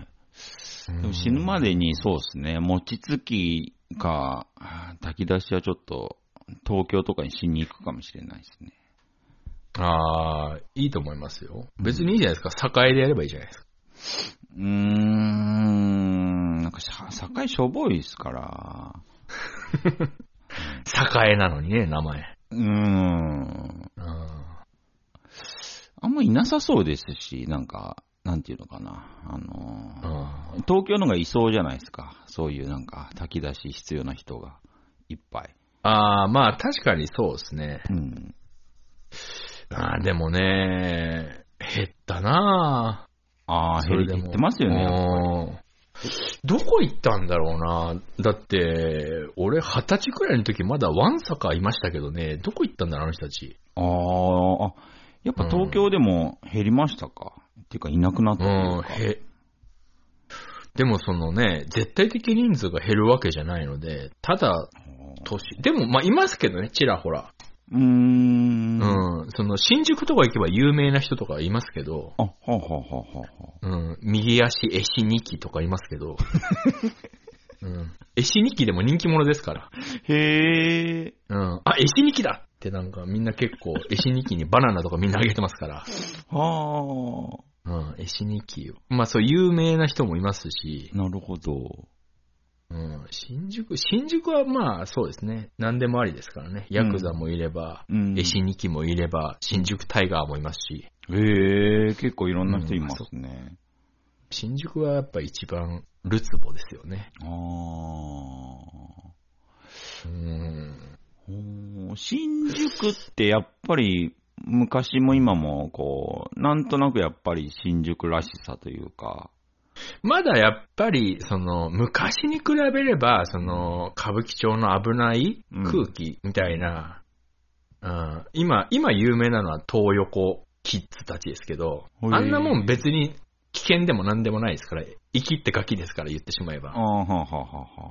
でも死ぬまでにそうですね、餅つきか、炊き出しはちょっと、東京とかにしに行くかもしれないですね。ああ、いいと思いますよ。別にいいじゃないですか。栄でやればいいじゃないですか。うーん、なんかさ、境しょぼいですから。栄なのにね、名前。うーん。うん。あんまいなさそうですし、なんか、なんていうのかな。あのーうん東京のがいそうじゃないですか。そういうなんか、炊き出し必要な人がいっぱい。ああ、まあ確かにそうですね。うん。ああ、でもね、減ったなああ、減ってますよね、どこ行ったんだろうなだって、俺二十歳くらいの時まだワンサカいましたけどね、どこ行ったんだろう、あの人たち。あーあ、やっぱ東京でも減りましたか、っていうか、いなくなったううん、か。へ、でもそのね、絶対的人数が減るわけじゃないので、ただ、年、でもまあいますけどね、ちらほら。うーん。あ、うん、その新宿とか行けば有名な人とかいますけど、はあ、はあはあはあ、うん、右足絵師2期とかいますけど、うん、絵師2期でも人気者ですから。へえ。うん。あ、絵師2期だってなんかみんな結構、絵師2期にバナナとかみんなあげてますから。はうん、絵師2期を。まあそう、有名な人もいますしあ、、なるほど。うん、新宿、新宿はまあそうですね。何でもありですからね。ヤクザもいれば、うん。絵師2期もいれば、新宿タイガーもいますし、へえ、結構いろんな人いますね。新宿はやっぱ一番ルツボですよね。ああ。うん。新宿ってやっぱり昔も今もこう、なんとなくやっぱり新宿らしさというか、まだやっぱり、その、昔に比べれば、その、歌舞伎町の危ない空気みたいな、うん今、今有名なのは東横キッズたちですけど、あんなもん別に危険でも何でもないですから、生きってガキですから言ってしまえば。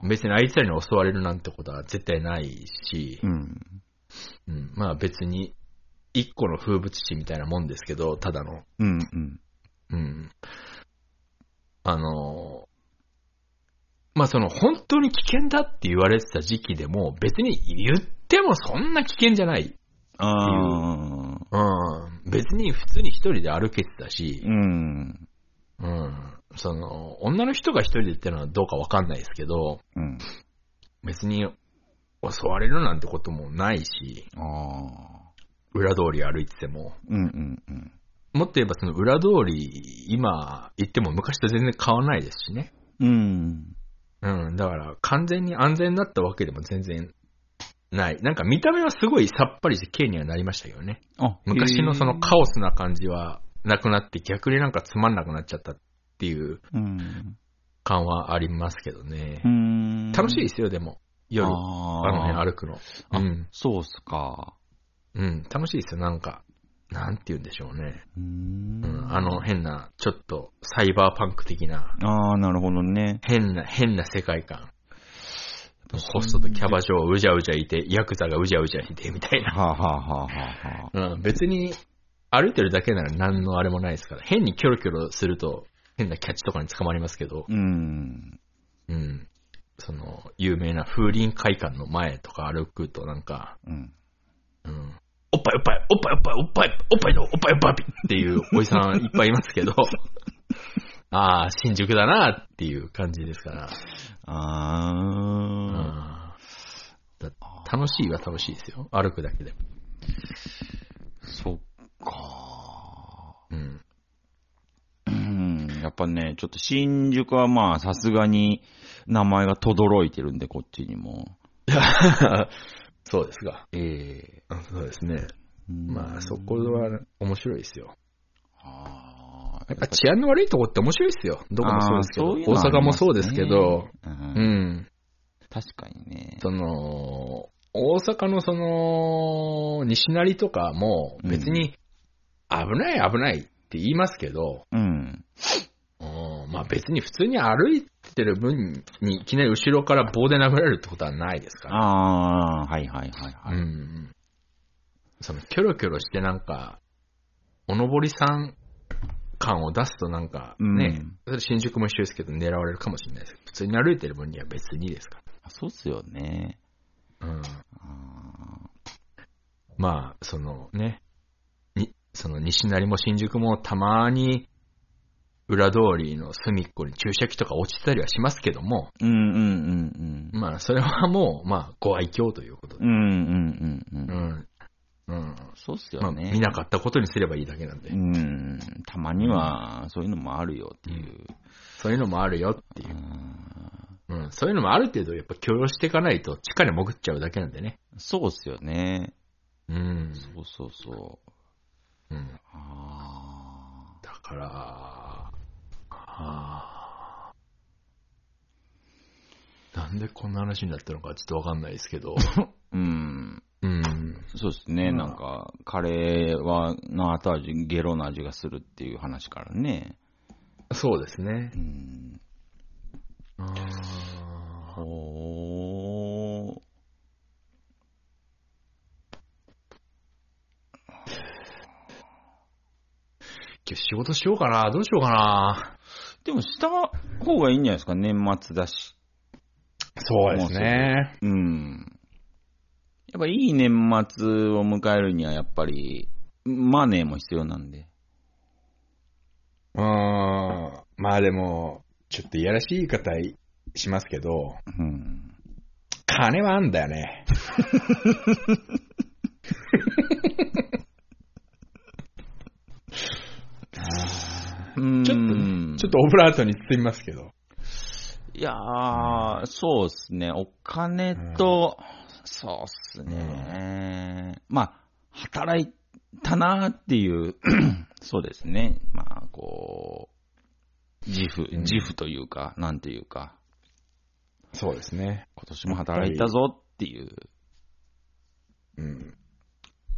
別にあいつらに襲われるなんてことは絶対ないし、うん。うんまあ別に、一個の風物詩みたいなもんですけど、ただの。うん、うん。うん。あの、まあその本当に危険だって言われてた時期でも別に言ってもそんな危険じゃない。ああ、うん。別に普通に一人で歩けてたしう、ん。うん。その、女の人が一人でってのはどうかわかんないですけど、うん。別に襲われるなんてこともないし、ああ。裏通り歩いてても。うんうんうん。もっと言えばその裏通り、今行っても昔と全然変わらないですしね。うん。うん、だから完全に安全になったわけでも全然ない。なんか見た目はすごいさっぱりして綺麗にはなりましたけどね。あ、昔のそのカオスな感じはなくなって逆になんかつまんなくなっちゃったっていううん。感はありますけどねう。ん。楽しいですよ、でも。夜、ああの辺歩くの。あうん。そうっすか。うん、楽しいですよ、なんか。なんて言うんでしょうね。うーんうん、あの変な、ちょっとサイバーパンク的な、ああ、なるほどね。変な、変な世界観。ホストとキャバ嬢うじゃうじゃいて、ヤクザがうじゃうじゃいて、みたいな。はあ、はあははあ、うん、別に歩いてるだけなら何のあれもないですから。変にキョロキョロすると、変なキャッチとかに捕まりますけど、うん。うん。その、有名な風林会館の前とか歩くとなんか、うん。うん。おっぱいおっぱい、おっぱいおっぱい、おっぱい、おっぱいの、おっぱいおっぱいっていうおじさんいっぱいいますけど、ああ、新宿だなっていう感じですから。あうんあ。楽しいは楽しいですよ。歩くだけで。そっか。うん。うん。やっぱね、ちょっと新宿はまあ、さすがに名前が轟いてるんで、こっちにも。そうですが。ええそうですね。うんまあ、そこは面白いですよ。ああ。やっぱ治安の悪いとこって面白いですよ。どこもそうですけど。あーそういう大阪もそうですけど、ううんん。確かにね。その、大阪のその、西成とかも別に危ない危ないって言いますけど、うん。うんまあ別に普通に歩いてる分にいきなり後ろから棒で殴られるってことはないですから。ああ、はいはいはいはい。うん。その、キョロキョロしてなんか、おのぼりさん感を出すとなんかね、それ新宿も一緒ですけど狙われるかもしれないです普通に歩いてる分には別にですかあそうっすよね。ら。うん。あまあ、そのね、に、その西成も新宿もたまに裏通りの隅っこに注射器とか落ちてたりはしますけども、ーうんうんうんうん。まあそれはもう、まあご愛嬌ということで。うんうんうんう。うんん。うん。そうっすまあよね。見なかったことにすればいいだけなんでう。ん。たまには、そういうのもあるよっていう。そういうのもあるよっていうう。んうん。そういうのもある程度やっぱ許容していかないと地下に潜っちゃうだけなんでね。そうっすよね。うん。そうそうそう。うん。あだから、はあ、なんでこんな話になったのかちょっとわかんないですけど。ー うん。うん。そうですね。まあなんか、カレーは、の後味、ゲロの味がするっていう話からね。そうですねう。ん。あーほー。今日仕事しようかなどうしようかなでも、した方がいいんじゃないですか、年末だし。そうですね。うん。やっぱいい年末を迎えるには、やっぱり、マネーも必要なんで。うーん。まあでも、ちょっといやらしい言い方しますけど、うん。金はあんだよね。うんちょっとね、ちょっとオブラートに包みますけど。いやー、そうっすね。お金と、そうっすね。まあ、働いたなーっていう、そうですね。まあ、こう、自負、うん自負というか、なんていうか、そうですね。今年も働いたぞっていう。うん。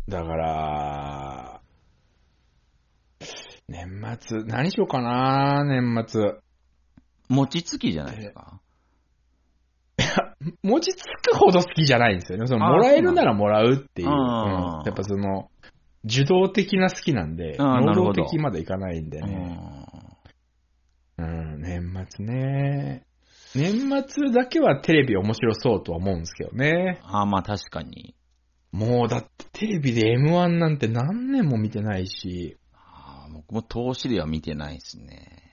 だから、年末、何しようかな年末。餅つきじゃないですか？餅つくほど好きじゃないんですよね。そのもらえるならもらうっていう。うんやっぱその、受動的な好きなんで、能動的までいかないんでね。うん、年末ね。年末だけはテレビ面白そうとは思うんですけどね。ああ、まあ確かに。もうだってテレビで M1 なんて何年も見てないし、僕も投資では見てないですね。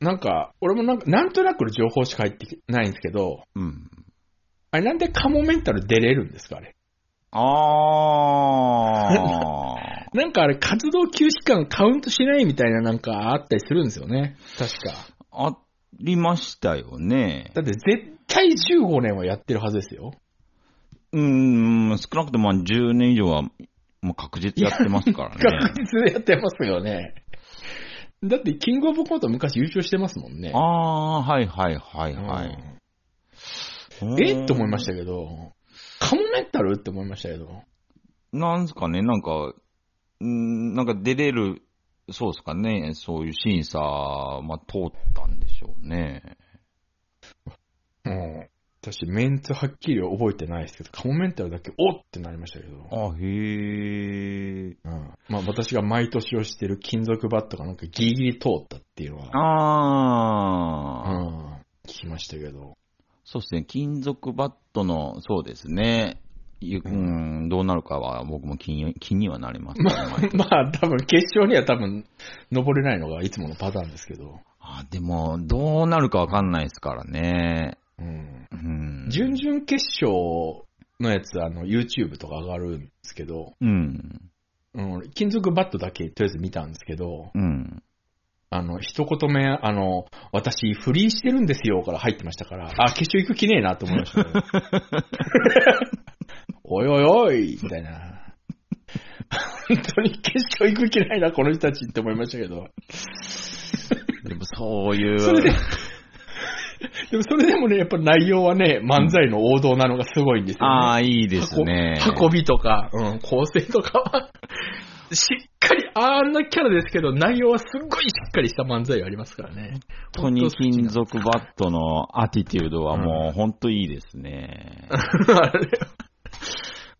なんか、俺もなんか、なんとなくの情報しか入ってないんですけど、うん。あれなんでカモメンタル出れるんですかあれ？あー。なんかあれ活動休止間カウントしないみたいななんかあったりするんですよね。確か。ありましたよね。だって絶対15年はやってるはずですよ。うーん、少なくともまあ10年以上は、もう確実やってますからね。確実でやってますよね。だって、キングオブコント昔優勝してますもんね。あー、はいはいはいはい。うんえって思いましたけど、カモメンタルって思いましたけど。なんすかね、なんか、んなんか出れる、そうですかね、そういう審査、まあ、通ったんでしょうね。うん。私、メンツはっきり覚えてないですけど、カモメンタルだけ、おっってなりましたけど。あ、へえ。うん。まあ、私が毎年をしてる金属バットがなんかギリギリ通ったっていうのは、あー、うん。聞きましたけど。そうですね、金属バットの、そうですね、ゆうん、どうなるかは僕も気に気にはなります、ね。まあ、まあ、多分決勝には多分登れないのがいつものパターンですけど。あでも、どうなるかわかんないですからね。うん。うん。準々決勝のやつ、あの、YouTube とか上がるんですけど、うん。うん、金属バットだけとりあえず見たんですけど、うん。あの、一言目、あの、私、フリーしてるんですよから入ってましたから、あ、決勝行く気ねえなと思いましたね。おいおいおいみたいな。本当に決勝行く気ないな、この人たちって思いましたけど。でもそういう、それで、でもそれでもね、やっぱ内容はね、漫才の王道なのがすごいんですよね。ああ、いいですね。運びとか、うん、構成とかは、しっかり、あんなキャラですけど、内容はすっごいしっかりした漫才がありますからね。本当に金属バットのアティテュードはもう本当いいですね。あれ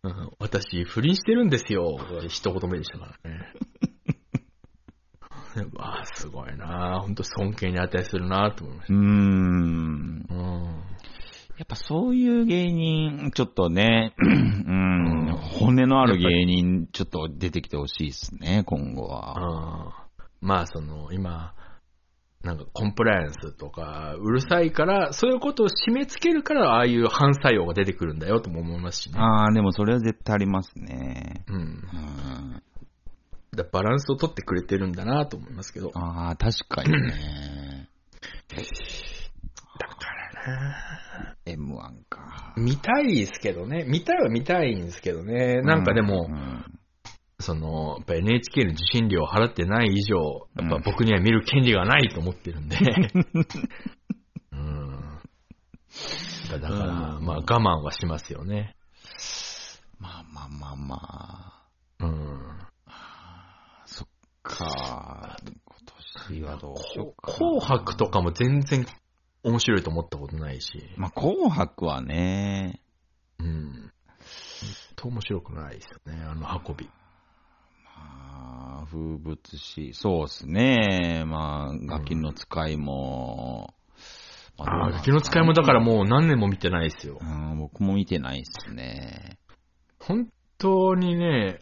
うん私、不倫してるんですよ。一言目でしたからね。わあ、すごいな本当尊敬に値するなと思いましうーん。た。うん。やっぱそういう芸人、ちょっとね、うん、骨のある芸人、ちょっと出てきてほしいですね、今後は。まあ、その、今、なんかコンプライアンスとか、うるさいから、そういうことを締め付けるから、ああいう反作用が出てくるんだよとも思いますしね。ああ、でもそれは絶対ありますね。うん。うん、だバランスを取ってくれてるんだなと思いますけど。ああ、確かにね。だからな M1 か。見たいですけどね。見たいは見たいんですけどね。なんかでも、うんその、やっぱ NHK の受信料を払ってない以上、やっぱ僕には見る権利がないと思ってるんで。うん。だだから、うんまあ我慢はしますよね。まあまあまあまあ。うん。か。今年はどうしようかな。紅白とかも全然面白いと思ったことないし。まあ紅白はね、うん。と面白くないですよね、あの運び。まあ、風物詩、そうですね。まあ、ガキの使いも、まああ、ガキの使いもだからもう何年も見てないですよう。ん、僕も見てないですね。本当にね、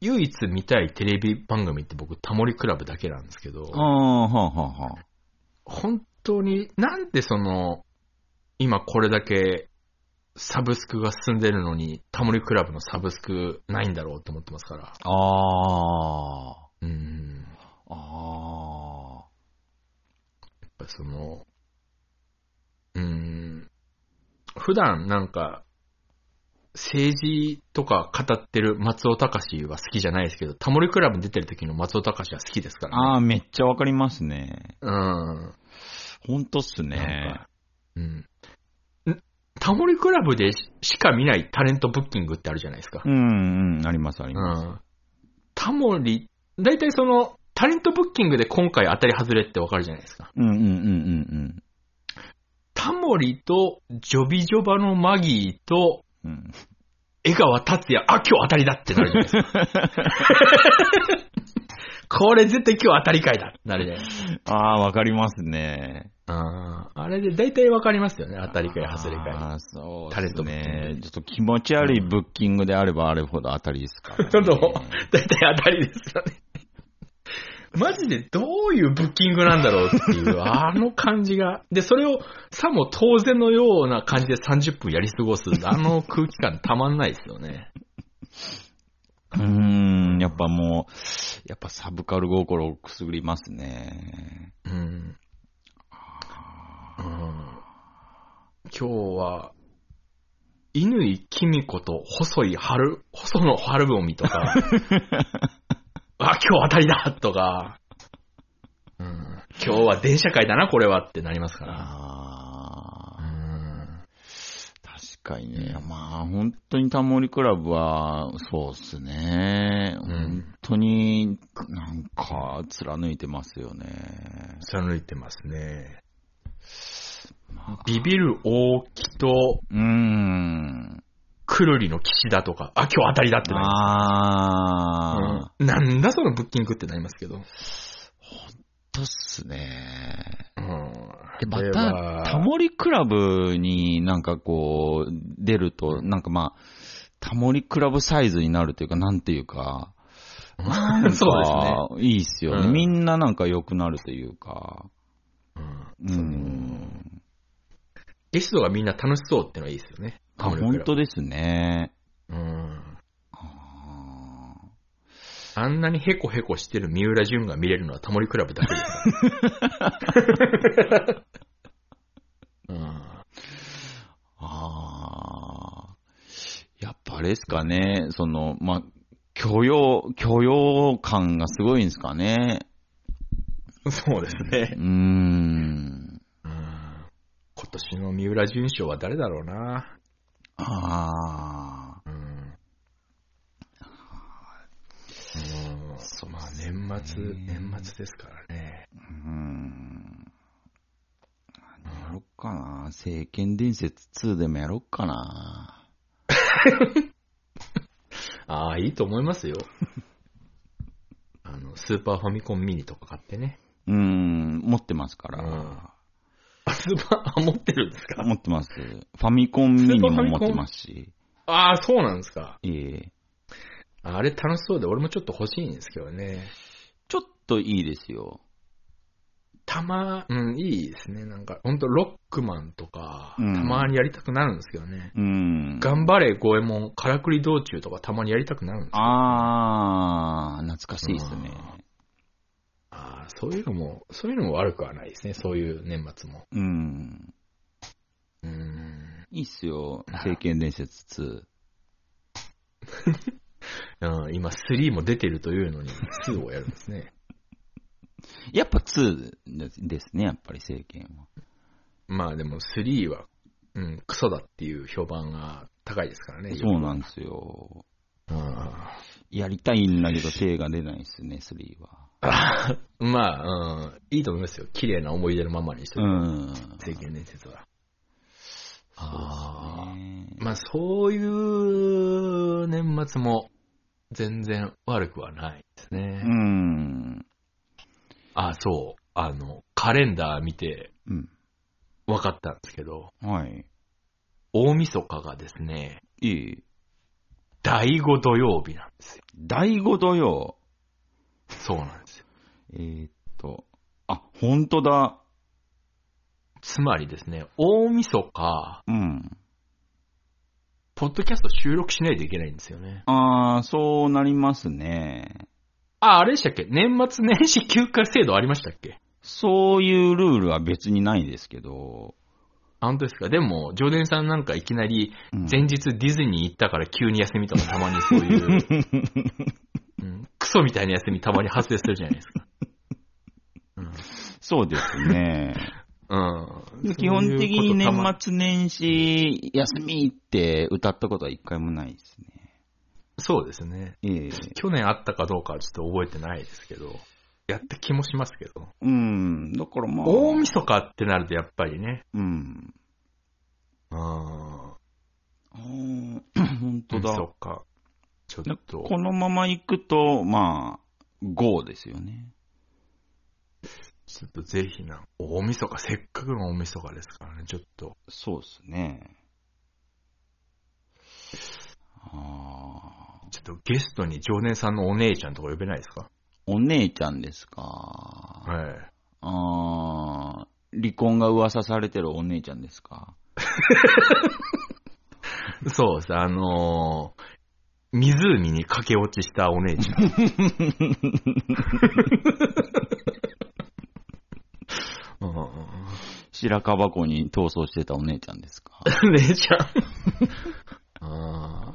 唯一見たいテレビ番組って僕、タモリクラブだけなんですけどあ、あ、はあ、はあ、はあ。本当に、なんでその、今これだけサブスクが進んでるのに、タモリクラブのサブスクないんだろうと思ってますから。ああ、うん。あやっぱその、うん、普段なんか、政治とか語ってる松尾隆は好きじゃないですけど、タモリクラブに出てる時の松尾隆は好きですかあ、らね。ああ、めっちゃわかりますね。うん。ほんとっすねか。うん。んタモリクラブでしか見ないタレントブッキングってあるじゃないですかう。ん、うん、あります、ありうます。ん。タモリ、だいたいその、タレントブッキングで今回当たり外れってわかるじゃないですか。うん、うん、うん、うん、タモリとジョビジョバのマギーとうん。うん江川達也、あ、今日当たりだってなるじゃないですか。これ絶対今日当たりかいだってなるじゃないですか。ああ、わかりますね。あーあれで大体わかりますよね。当たりかい、外れかああ、そうタレントですね。グちょっと気持ち悪いブッキングであればあれほど当たりですから、ね。い。大体当たりですよね。マジでどういうブッキングなんだろうっていう、あの感じが。で、それをさも当然のような感じで30分やり過ごす、あの空気感たまんないですよね。うーん、やっぱもう、やっぱサブカル心をくすぐりますね。うん。うん、今日は、犬井君子と細い春、細野晴臣とか、あ、今日当たりだとか、うん、今日は電車会だな、これはってなりますから。ああ、うん確かにね。まあ、本当にタモリクラブは、そうっすね。ん本当になんか、貫いてますよね。貫いてますね。ビビる大木と、うーん。くるりの岸田とか、あ、今日当たりだってなります。ああ、うんなんだそのブッキングってなりますけど。とっすね。うんで、までた、はタモリクラブになんかこう、出ると、なんかまあ、タモリクラブサイズになるというか、なんていうか、なんかそうですね。いいっすよね、うんみんななんか良くなるというか。うんうん。ゲストがみんな楽しそうってのはいいですよね。あ、本当ですね。うん。ああんなにヘコヘコしてる三浦淳が見れるのはタモリクラブだけですから。うん。ーあー。やっぱあれですかね、その、まあ、許容、許容感がすごいんですかね。そうですねうー。ん。今年の三浦淳賞は誰だろうな。ああ。うん。うん。そうまあ年末、ね年末ですからね。うーん。何やろっかな。聖剣伝説2でもやろっかな。ああ、いいと思いますよ。あの、スーパーファミコンミニとか買ってね。うーん、持ってますから。うんあ、スーパー、あ、持ってるんですか？持ってます。ファミコンミニも持ってますし。ああ、そうなんですか。ええあれ楽しそうで、俺もちょっと欲しいんですけどね。ちょっといいですよ。たま、うん、いいですね。なんか、ほんと、ロックマンとか、うんたまにやりたくなるんですけどね。うーん。頑張れ、五右衛門、からくり道中とかたまにやりたくなるんですよ。あー、懐かしいですね。ああ、そういうのも、そういうのも悪くはないですね。そういう年末も。うん。うーん。いいっすよ。聖剣伝説うん、今3も出てるというのに2をやるんですね。2。やっぱ2ですね、やっぱり聖剣は。まあでも3は、うん、クソだっていう評判が高いですからね。そうなんですよ。うん。やりたいんだけど手が出ないですね、3は。あ まあ、うん、いいと思いますよ。綺麗な思い出のままにしてうおく。ん。聖剣伝説は。そうですね。まあそういう年末も全然悪くはないですね。うん。あ、そう。あの、カレンダー見てうん。分かったんですけど、はい。大晦日がですね、いい。第5土曜日なんですよ。第5土曜。そうなんですよ。えーっと、あ、ほんとだ。つまりですね、大晦日、うん。ポッドキャスト収録しないといけないんですよね。あー、そうなりますね。あ、あれでしたっけ？年末年始休暇制度ありましたっけ？そういうルールは別にないですけど。あ本当ですか？でも、ジョーデンさんなんかいきなりうん前日ディズニー行ったから急に休みとかたまにそういう、うん、クソみたいな休みたまに発生するじゃないですか。うんそうですね。うん。基本的に年末年始休みって歌ったことは一回もないですね。そうですね。ええ去年あったかどうかはちょっと覚えてないですけど、やった気もしますけど。うん。だからまあ。大晦日ってなるとやっぱりね。うん。ああー本当そだ。っか。ちょっと。このまま行くと、まあ、5ですよね。ちょっとぜひな、大晦日、せっかくの大晦日ですからね、ちょっと。そうですね。あちょっとゲストに常連さんのお姉ちゃんとか呼べないですか？お姉ちゃんですか。はい。あー離婚が噂されてるお姉ちゃんですか？そうです。あのー湖に駆け落ちしたお姉ちゃん。うん白樺湖に逃走してたお姉ちゃんですか？姉ちゃん。あ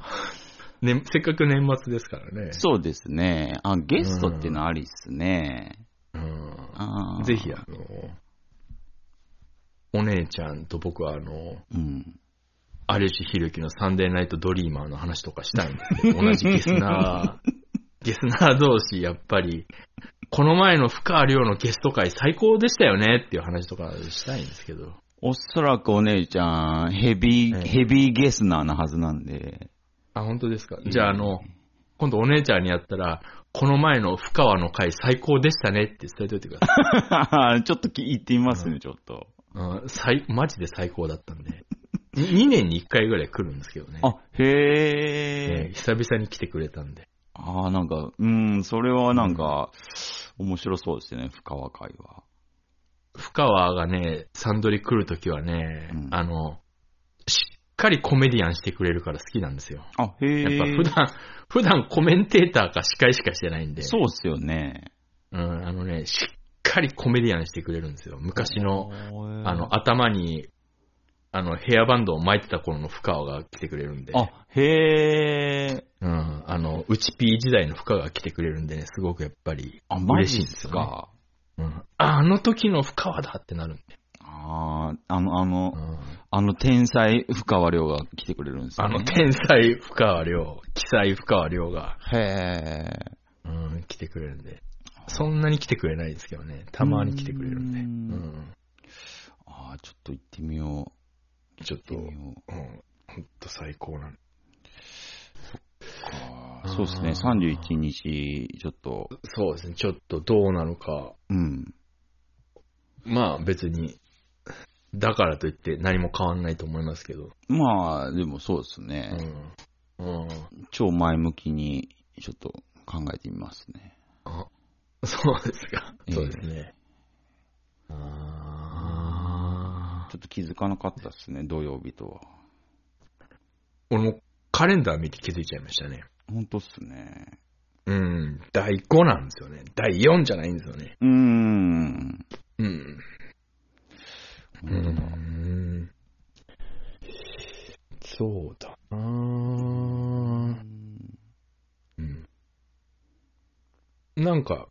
ーね、せっかく年末ですからね。そうですね。あ、ゲストっていうのありっすね。うんあーぜひ、あの、お姉ちゃんと僕は、あの、うん。有吉弘行のサンデーナイトドリーマーの話とかしたいんですけど、同じゲスナー、ゲスナー同士、やっぱり、この前の深川亮のゲスト会最高でしたよねっていう話とかしたいんですけど。おそらくお姉ちゃん、ヘビー、ええヘビーゲスナーなはずなんで。あ、本当ですか？じゃあ、あの、今度お姉ちゃんにやったら、この前の深川の会最高でしたねって伝えておいてください。ちょっと聞いてみますね、ちょっと。うん、最、マジで最高だったんで。2年に1回ぐらい来るんですけどね。あ、へええ。久々に来てくれたんで。ああ、なんか、うん、それはなんか、面白そうですね、深川会は。深川がね、サンドリ来るときはね、うんあの、しっかりコメディアンしてくれるから好きなんですよ。あ、へえ。やっぱ普段、普段コメンテーターか司会しかしてないんで。そうっすよね。うん、あのね、しっかりコメディアンしてくれるんですよ。昔の、ああの、頭に、あの、ヘアバンドを巻いてた頃の深川が来てくれるんで。あ、へえ。うん、あの、うちピー時代の深川が来てくれるんでね、すごくやっぱりあ、マ嬉しジっいです。か。うん。あ、あの時の深川だってなるんで。ああ、あの、あのう、んあの天才深川亮が来てくれるんですよ、ね。あの、天才深川亮、奇才深川亮が、へえ。うん、来てくれるんで。そんなに来てくれないですけどね。たまに来てくれるんで。ううんん。ああ、ちょっと行ってみよう。ちょっと、うん、ほんと最高なんで。うか。そうですね、31日、ちょっと、そうですね。ちょっとどうなのか。うん。まあ別に、だからといって何も変わんないと思いますけど。まあ、でもそうですうね。ん。うん。超前向きに、ちょっと考えてみますね。あ、そうですか。ええそうですね。あちょっと気づかなかったですね、土曜日とは。俺もカレンダー見て気づいちゃいましたね。本当っすね。うん。第5なんですよね。第4じゃないんですよね。うーん。うん。うん。そうだなうん。なんか、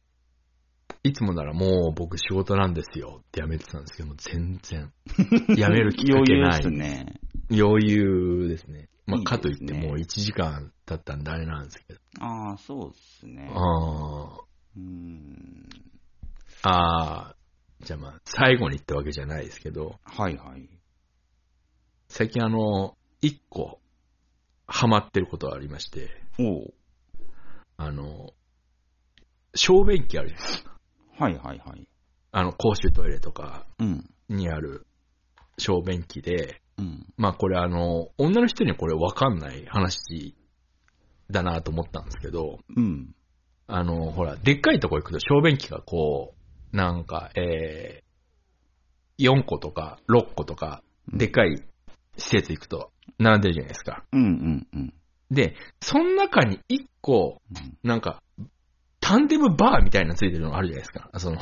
いつもならもう僕仕事なんですよってやめてたんですけども、全然。やめるきっかけない。余裕ですね。余裕ですね。まあ、かといってもう1時間経ったんであれなんですけど。ああ、そうっすね。あうーん。あ。ああ。じゃあまあ、最後にってわけじゃないですけど、はいはい。最近あの、1個、ハマってることがありまして、おうあの、小便器あるじゃないですか。はいはいはい。あの、公衆トイレとかうん。にある小便器で、うん。まあこれあの、女の人にはこれわかんない話だなと思ったんですけど、うん。あの、ほら、でっかいとこ行くと小便器がこう、なんか、えー、4個とか6個とか、でっかい施設行くと並んでるじゃないですか。うんうんうん。で、その中に1個、うんなんか、タンデムバーみたいなのついてるのあるじゃないですか。その、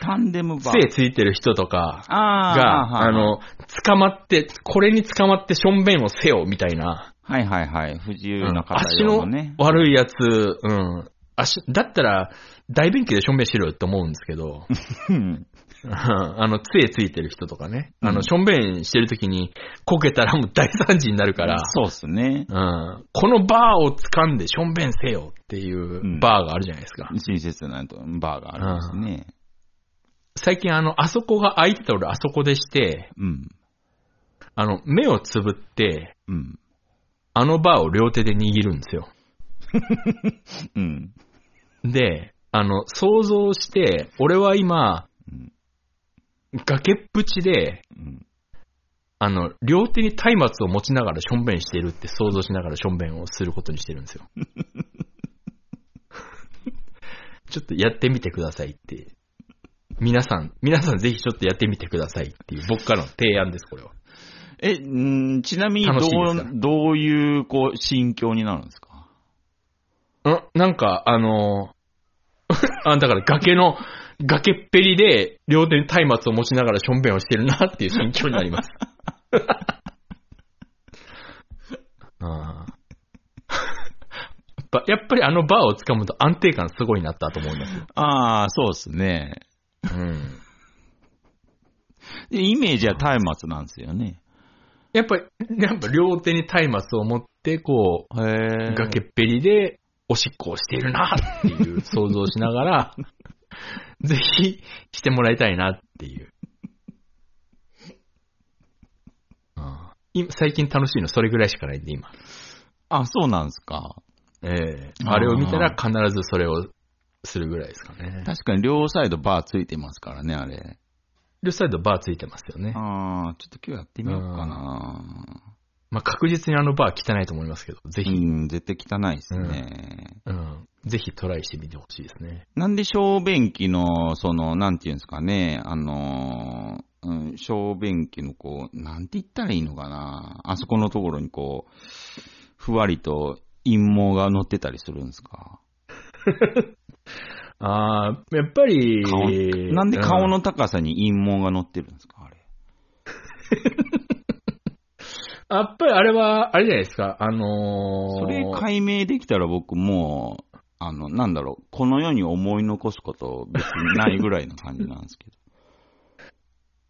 タンデムバー。杖ついてる人とかああ、が、あの、捕まって、これに捕まってしょんべんをせよみたいな、はいはいはい。不自由うんな方足の。悪いやつ、うん。足、だったら、大便器でしょんべんしろよって思うんですけど、うん あの、杖ついてる人とかね。あの、うんしょんべんしてる時に、こけたらもう大惨事になるから、そうっすね。うん。このバーを掴んでしょんべんせよっていううんバーがあるじゃないですか。親切なとバーがあるんですね。最近あの、あそこが空いてた俺あそこでして、うん。あの、目をつぶって、うん。あのバーを両手で握るんですよ。うん。で、あの、想像して、俺は今、うん崖っぷちで、うん。あの、両手に松明を持ちながらしょんべんしてるって想像しながらしょんべんをすることにしてるんですよ。ちょっとやってみてくださいって。皆さん、皆さんぜひちょっとやってみてくださいっていう僕からの提案です、これは。え、んーちなみにどう、どういう、こう、心境になるんですか？んなんか、あのー あ、だから崖の、崖っぺりで両手に松明を持ちながらしょんべんをしてるなっていう心境になります。あーやっぱやっぱりあのバーを掴むと安定感すごいなったと思いますよ。ああ、そうですね。うん。でイメージは松明なんですよね。やっぱり、やっぱ両手に松明を持って、こう、へえ。崖っぺりでおしっこをしているなっていう想像をしながら、ぜひしてもらいたいなっていう。最近楽しいのそれぐらいしかないんで、今。あ、そうなんですか。ええあーあれを見たら必ずそれをするぐらいですかね。確かに両サイドバーついてますからね、あれ。両サイドバーついてますよね。ああ、ちょっと今日やってみようかな。まあ、確実にあのバー汚いと思いますけど、ぜひ、うん、絶対汚いですね。うん、ぜひトライしてみてほしいですね。なんで小便器の、その、なんていうんですかね、あのー、うん、小便器のこう、なんて言ったらいいのかな。あそこのところにこう、ふわりと陰毛が乗ってたりするんですか。ああ、やっぱり、顔なんで顔うんの高さに陰毛が乗ってるんですか、あれ。やっぱりあれは、あれじゃないですか、あのー、それ解明できたら僕もう、あの、なんだろう、この世に思い残すこと別にないぐらいの感じなんですけど。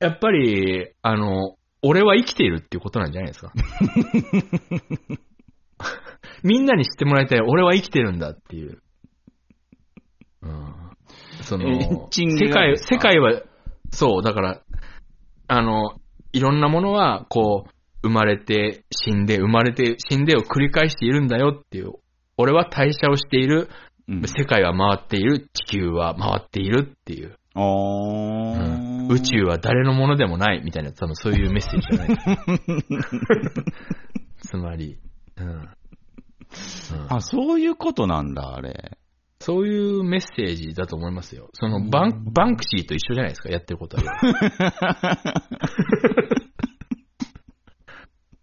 やっぱり、あの、俺は生きているっていうことなんじゃないですか。みんなに知ってもらいたい、俺は生きてるんだっていう。うん、そえの、世界、世界は、そう、だから、あの、いろんなものは、こう、生まれて、死んで、生まれて、死んでを繰り返しているんだよっていう。俺は代謝をしている、うん世界は回っている、地球は回っているっていう。あー宇宙は誰のものでもないみたいな、多分そういうメッセージじゃない つまり、うんうんあ、そういうことなんだ、あれ。そういうメッセージだと思いますよ。そのバン、バンクシーと一緒じゃないですか、やってることは。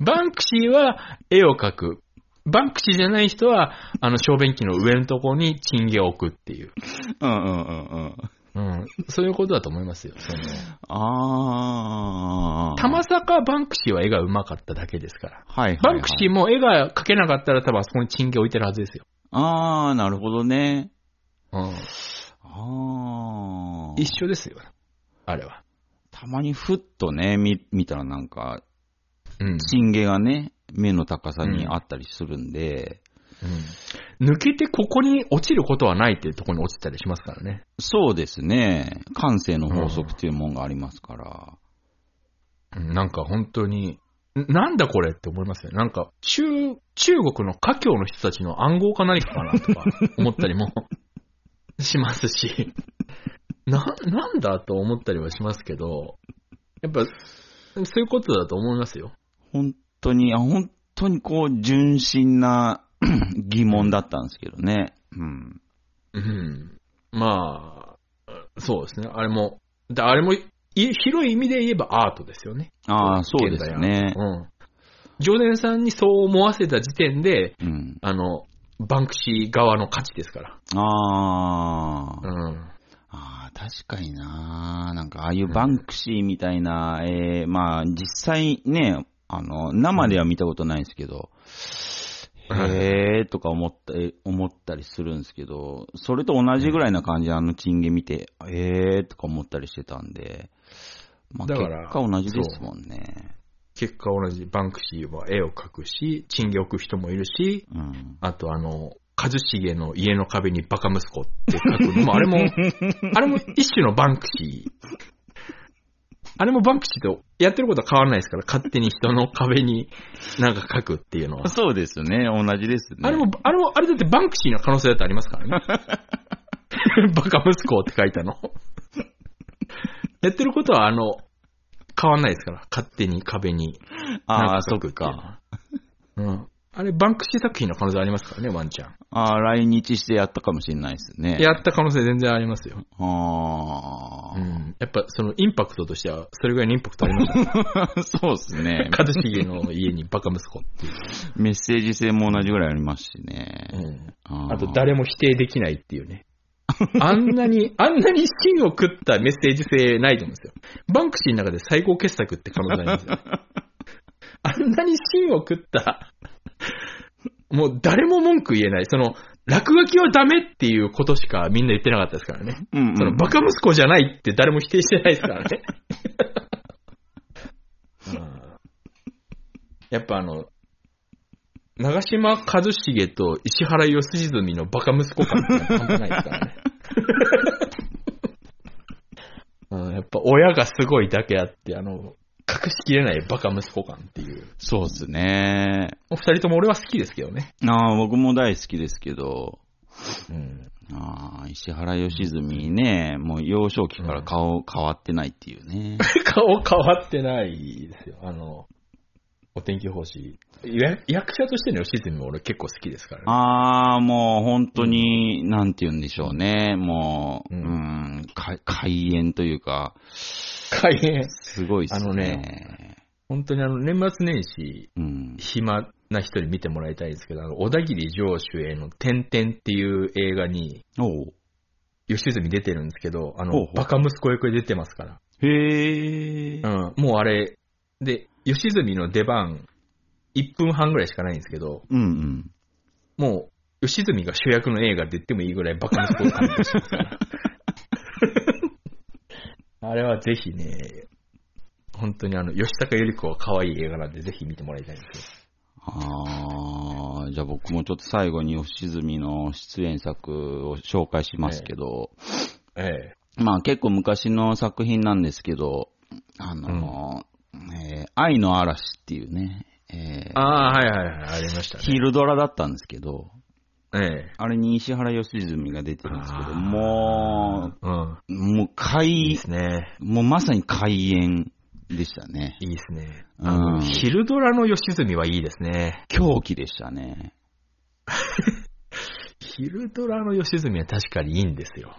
バンクシーは絵を描く。バンクシーじゃない人は、あの、小便器の上のところにチン毛を置くっていう。うんうんうんうん。うん。そういうことだと思いますよ。その、あー。たまさかバンクシーは絵が上手かっただけですから。はいはい、はい。バンクシーも絵が描けなかったら多分あそこにチン毛置いてるはずですよ。あー、なるほどね。うん。あー。一緒ですよ。あれは。たまにふっとね、見、見たらなんか、うん。チンゲがね、目の高さにあったりするんで、うん、抜けてここに落ちることはないっていうところに落ちたりしますからね。そうですね。感性の法則っていうもんがありますから。うんなんか本当に、んなんだこれって思いますよね。なんか、中、中国の華僑の人たちの暗号か何かかなとか思ったりも しますし、な、なんだと思ったりはしますけど、やっぱ、そういうことだと思いますよ。本当に、あ本当にこう、純真な 疑問だったんですけどね。うん。うん。まあ、そうですね。あれも、だあれも、い広い意味で言えばアートですよね。ああ、そうですね。うん。ジョーデンさんにそう思わせた時点で、うん。あの、バンクシー側の価値ですから。ああ。うん。ああ、確かにな。なんか、ああいうバンクシーみたいな、えー、まあ、実際ね、あの、生では見たことないんですけど、へえーとか思った、思ったりするんですけど、それと同じぐらいな感じであのチンゲ見て、へえーとか思ったりしてたんで、まあ、結だから果同じですもんね。結果同じ。バンクシーは絵を描くし、チンゲ置く人もいるし、うん。あとあの、一茂の家の壁にバカ息子って書くのも、あれも、あれも一種のバンクシー。あれもバンクシーとやってることは変わらないですから、勝手に人の壁になんか書くっていうのは。そうですね、同じですね。あれも、あれも、あれだってバンクシーの可能性だってありますからね。バカ息子って書いたの。やってることは、あの、変わんないですから。勝手に壁に。ああ、そっか。うん。あれ、バンクシー作品の可能性ありますからね、ワンちゃん。ああ、来日してやったかもしれないですね。やった可能性全然ありますよ。ああ、うん。やっぱ、その、インパクトとしては、それぐらいのインパクトありましたね。そうですね。一茂の家にバカ息子っていう。メッセージ性も同じぐらいありますしね。うん。あと、誰も否定できないっていうね。あんなに、あんなに芯を食ったメッセージ性ないと思うんですよ。バンクシーの中で最高傑作って可能性ありますよ。あんなに芯を食った、もう誰も文句言えない。その、落書きはダメっていうことしかみんな言ってなかったですからね。うんうんその、バカ息子じゃないって誰も否定してないですからね。うんやっぱあの、長島一茂と石原良純のバカ息子感って半端ないですからね。うん、やっぱ親がすごいだけあって、あの、隠しきれないバカ息子感っていう。そうですね。お二人とも俺は好きですけどね。ああ、僕も大好きですけど、うん。ああ、石原良純ね、もう幼少期から顔変わってないっていうね。顔変わってないですよ。あの、お天気方針。や役者としての吉住も俺結構好きですからね。ああ、もう本当に、なんて言うんでしょうね。もう、ううんん、か開演というか、開演。すごいっすね。あのね本当にあの、年末年始、うん。暇な人に見てもらいたいんですけど、あの、小田切城主演の点々っていう映画に、おう吉住出てるんですけど、あのほうほう、バカ息子役で出てますから。へえ。うん、もうあれ、で、吉住の出番、1分半ぐらいしかないんですけど、うんうん。もう、吉住が主役の映画って言ってもいいぐらいバカ息子を感じしてますから。あれはぜひね、本当にあの、吉高由里子は可愛い映画なんでぜひ見てもらいたいんですああ、じゃあ僕もちょっと最後に吉住の出演作を紹介しますけど、よ。えまあ結構昔の作品なんですけど、あの、えー愛の嵐っていうね、ええ。ああ、はいはいはい、ありましたね。ヒルドラだったんですけど、ええ。あれに石原良純が出てるんですけど、もうん。う、もういい開で、すね。もうまさに開演でしたね。いいですね。うんヒルドラの吉住はいいですね。狂気でしたね。ヒルドラの吉住は確かにいいんですよ。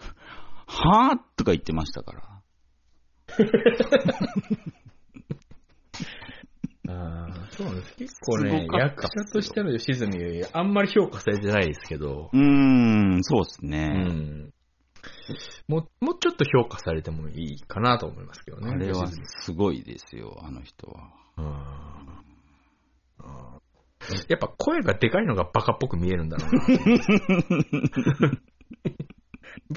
はぁとか言ってましたから。ああ、そうなんです。結構ねすご、かっ役たっすよ者としての吉住、あんまり評価されてないですけど、うーん、そうですうね。ん。もう、もうちょっと評価されてもいいかなと思いますけどね。あれは吉住すごいですよ、あの人は。うんやっぱ声がでかいのがバカっぽく見えるんだろうな。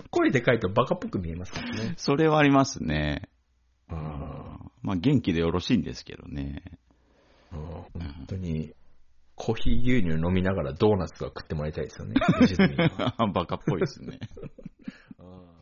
声でかいとバカっぽく見えますからね。それはありますね。うんまあ元気でよろしいんですけどね。もう本当に、コーヒー牛乳飲みながらドーナツが食ってもらいたいですよね。バカっぽいですね。